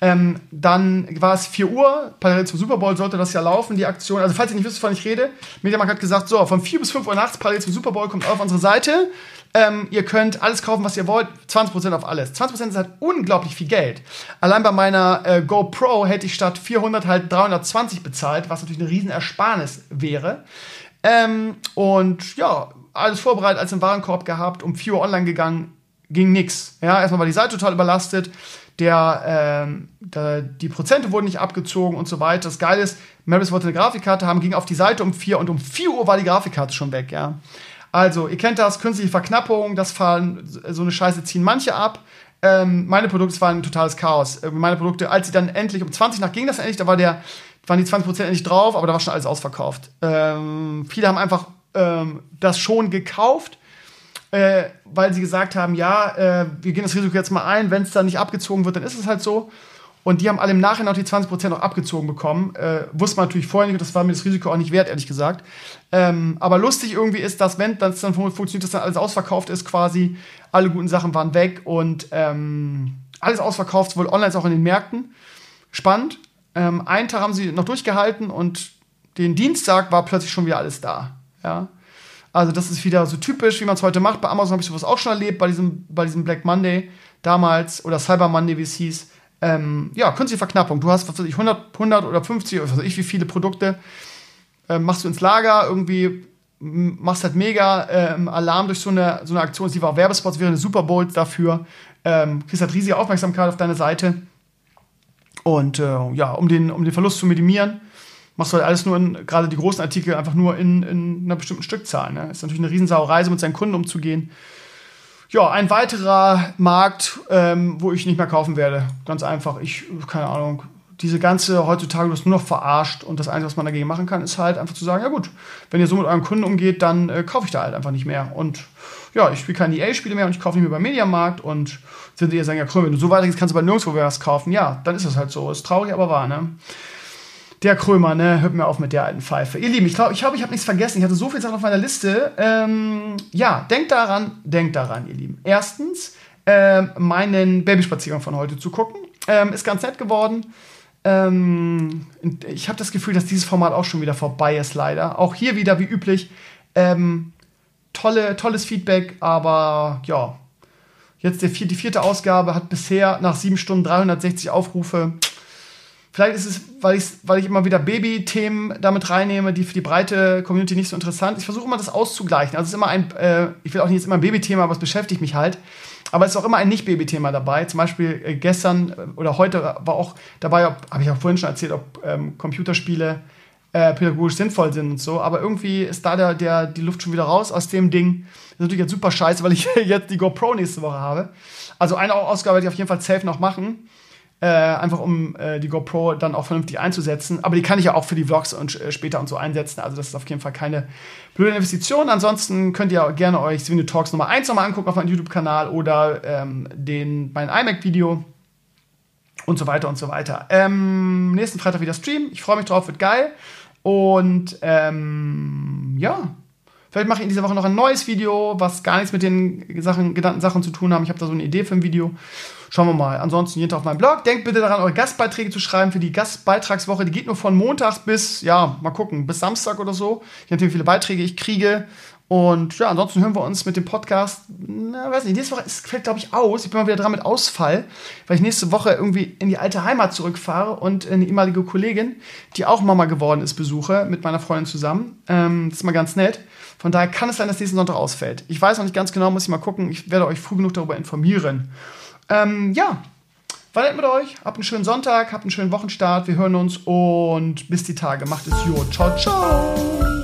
Ähm, dann war es 4 Uhr, parallel zum Super Bowl sollte das ja laufen, die Aktion. Also, falls ihr nicht wisst, wovon ich rede, Mediamarkt hat gesagt: So, von 4 bis 5 Uhr nachts, parallel zum Super Bowl, kommt auf unsere Seite. Ähm, ihr könnt alles kaufen, was ihr wollt. 20% auf alles. 20% ist halt unglaublich viel Geld. Allein bei meiner äh, GoPro hätte ich statt 400 halt 320 bezahlt, was natürlich eine riesen Ersparnis wäre. Ähm, und ja, alles vorbereitet, als im Warenkorb gehabt, um 4 Uhr online gegangen, ging nix. Ja, erstmal war die Seite total überlastet, der, ähm, der, die Prozente wurden nicht abgezogen und so weiter. Das Geile ist, Maris wollte eine Grafikkarte haben, ging auf die Seite um 4 und um 4 Uhr war die Grafikkarte schon weg, ja. Also, ihr kennt das, künstliche Verknappung, das fallen, so eine Scheiße ziehen manche ab. Ähm, meine Produkte waren ein totales Chaos. Äh, meine Produkte, als sie dann endlich um 20 nach ging das endlich, da war der, waren die 20% endlich drauf, aber da war schon alles ausverkauft. Ähm, viele haben einfach ähm, das schon gekauft. äh, weil sie gesagt haben, ja, äh, wir gehen das Risiko jetzt mal ein, wenn es dann nicht abgezogen wird, dann ist es halt so. Und die haben alle im Nachhinein auch die 20% auch abgezogen bekommen. Äh, wusste man natürlich vorher nicht, das war mir das Risiko auch nicht wert, ehrlich gesagt. Ähm, aber lustig irgendwie ist, dass wenn das dann funktioniert, dass dann alles ausverkauft ist quasi, alle guten Sachen waren weg und ähm, alles ausverkauft, sowohl online als auch in den Märkten. Spannend. Ähm, einen Tag haben sie noch durchgehalten und den Dienstag war plötzlich schon wieder alles da. Ja. Also das ist wieder so typisch, wie man es heute macht. Bei Amazon habe ich sowas auch schon erlebt, bei diesem, bei diesem Black Monday damals oder Cyber Monday, wie es hieß ähm, ja, künstliche Verknappung. Du hast, was weiß ich, 100, 100 oder 50 oder was weiß ich, wie viele Produkte äh, machst du ins Lager, irgendwie machst halt mega ähm, Alarm durch so eine, so eine Aktion. Sie war auch Werbespots, wäre eine Super Bowl dafür. Ähm, kriegst halt riesige Aufmerksamkeit auf deine Seite. Und äh, ja, um den, um den Verlust zu minimieren, machst du halt alles nur in, gerade die großen Artikel, einfach nur in, in einer bestimmten Stückzahl. Ne? Ist natürlich eine Riesensauerei, so mit seinen Kunden umzugehen ja, ein weiterer Markt, ähm, wo ich nicht mehr kaufen werde. Ganz einfach. Ich, keine Ahnung. Diese ganze, heutzutage wird nur noch verarscht und das Einzige, was man dagegen machen kann, ist halt einfach zu sagen, ja gut, wenn ihr so mit eurem Kunden umgeht, dann äh, kaufe ich da halt einfach nicht mehr. Und ja, ich spiele keine EA-Spiele mehr und ich kaufe nicht mehr beim Mediamarkt und sind ihr sagen, ja, cool, wenn du so weitergehst, kannst du bei nirgendwo was kaufen. Ja, dann ist das halt so. Ist traurig, aber wahr, ne? Der Krömer, ne? Hört mir auf mit der alten Pfeife. Ihr Lieben, ich glaube, ich, glaub, ich habe nichts vergessen. Ich hatte so viel Sachen auf meiner Liste. Ähm, ja, denkt daran, denkt daran, ihr Lieben. Erstens, äh, meinen Babyspaziergang von heute zu gucken. Ähm, ist ganz nett geworden. Ähm, ich habe das Gefühl, dass dieses Format auch schon wieder vorbei ist, leider. Auch hier wieder, wie üblich, ähm, tolle, tolles Feedback, aber ja, jetzt die vierte Ausgabe hat bisher nach sieben Stunden 360 Aufrufe. Vielleicht ist es, weil ich, weil ich immer wieder Baby-Themen damit reinnehme, die für die breite Community nicht so interessant. Ich versuche immer das auszugleichen. Also es ist immer ein, äh, ich will auch nicht jetzt immer ein Baby-Thema, aber es beschäftigt mich halt. Aber es ist auch immer ein Nicht-Baby-Thema dabei. Zum Beispiel äh, gestern äh, oder heute war auch dabei, habe ich auch vorhin schon erzählt, ob ähm, Computerspiele äh, pädagogisch sinnvoll sind und so. Aber irgendwie ist da der, der, die Luft schon wieder raus aus dem Ding. Das ist natürlich jetzt super scheiße, weil ich [LAUGHS] jetzt die GoPro nächste Woche habe. Also eine Ausgabe werde ich auf jeden Fall safe noch machen. Äh, einfach um äh, die GoPro dann auch vernünftig einzusetzen. Aber die kann ich ja auch für die Vlogs und äh, später und so einsetzen. Also das ist auf jeden Fall keine blöde Investition. Ansonsten könnt ihr gerne euch Swing Talks Nummer 1 nochmal angucken auf meinem YouTube-Kanal oder ähm, den, mein iMac-Video und so weiter und so weiter. Ähm, nächsten Freitag wieder Stream. Ich freue mich drauf, wird geil. Und ähm, ja, Vielleicht mache ich in dieser Woche noch ein neues Video, was gar nichts mit den Sachen, genannten Sachen zu tun haben. Ich habe da so eine Idee für ein Video. Schauen wir mal. Ansonsten jeden Tag auf meinem Blog. Denkt bitte daran, eure Gastbeiträge zu schreiben für die Gastbeitragswoche. Die geht nur von Montag bis, ja, mal gucken, bis Samstag oder so. Je nachdem, wie viele Beiträge ich kriege. Und ja, ansonsten hören wir uns mit dem Podcast, na, weiß nicht, nächste Woche ist, fällt, glaube ich, aus. Ich bin mal wieder dran mit Ausfall, weil ich nächste Woche irgendwie in die alte Heimat zurückfahre und eine ehemalige Kollegin, die auch Mama geworden ist, besuche, mit meiner Freundin zusammen. Ähm, das ist mal ganz nett. Von daher kann es sein, dass nächsten Sonntag ausfällt. Ich weiß noch nicht ganz genau, muss ich mal gucken. Ich werde euch früh genug darüber informieren. Ähm, ja, war nett mit euch. Habt einen schönen Sonntag, habt einen schönen Wochenstart. Wir hören uns und bis die Tage. Macht es gut. Ciao, ciao.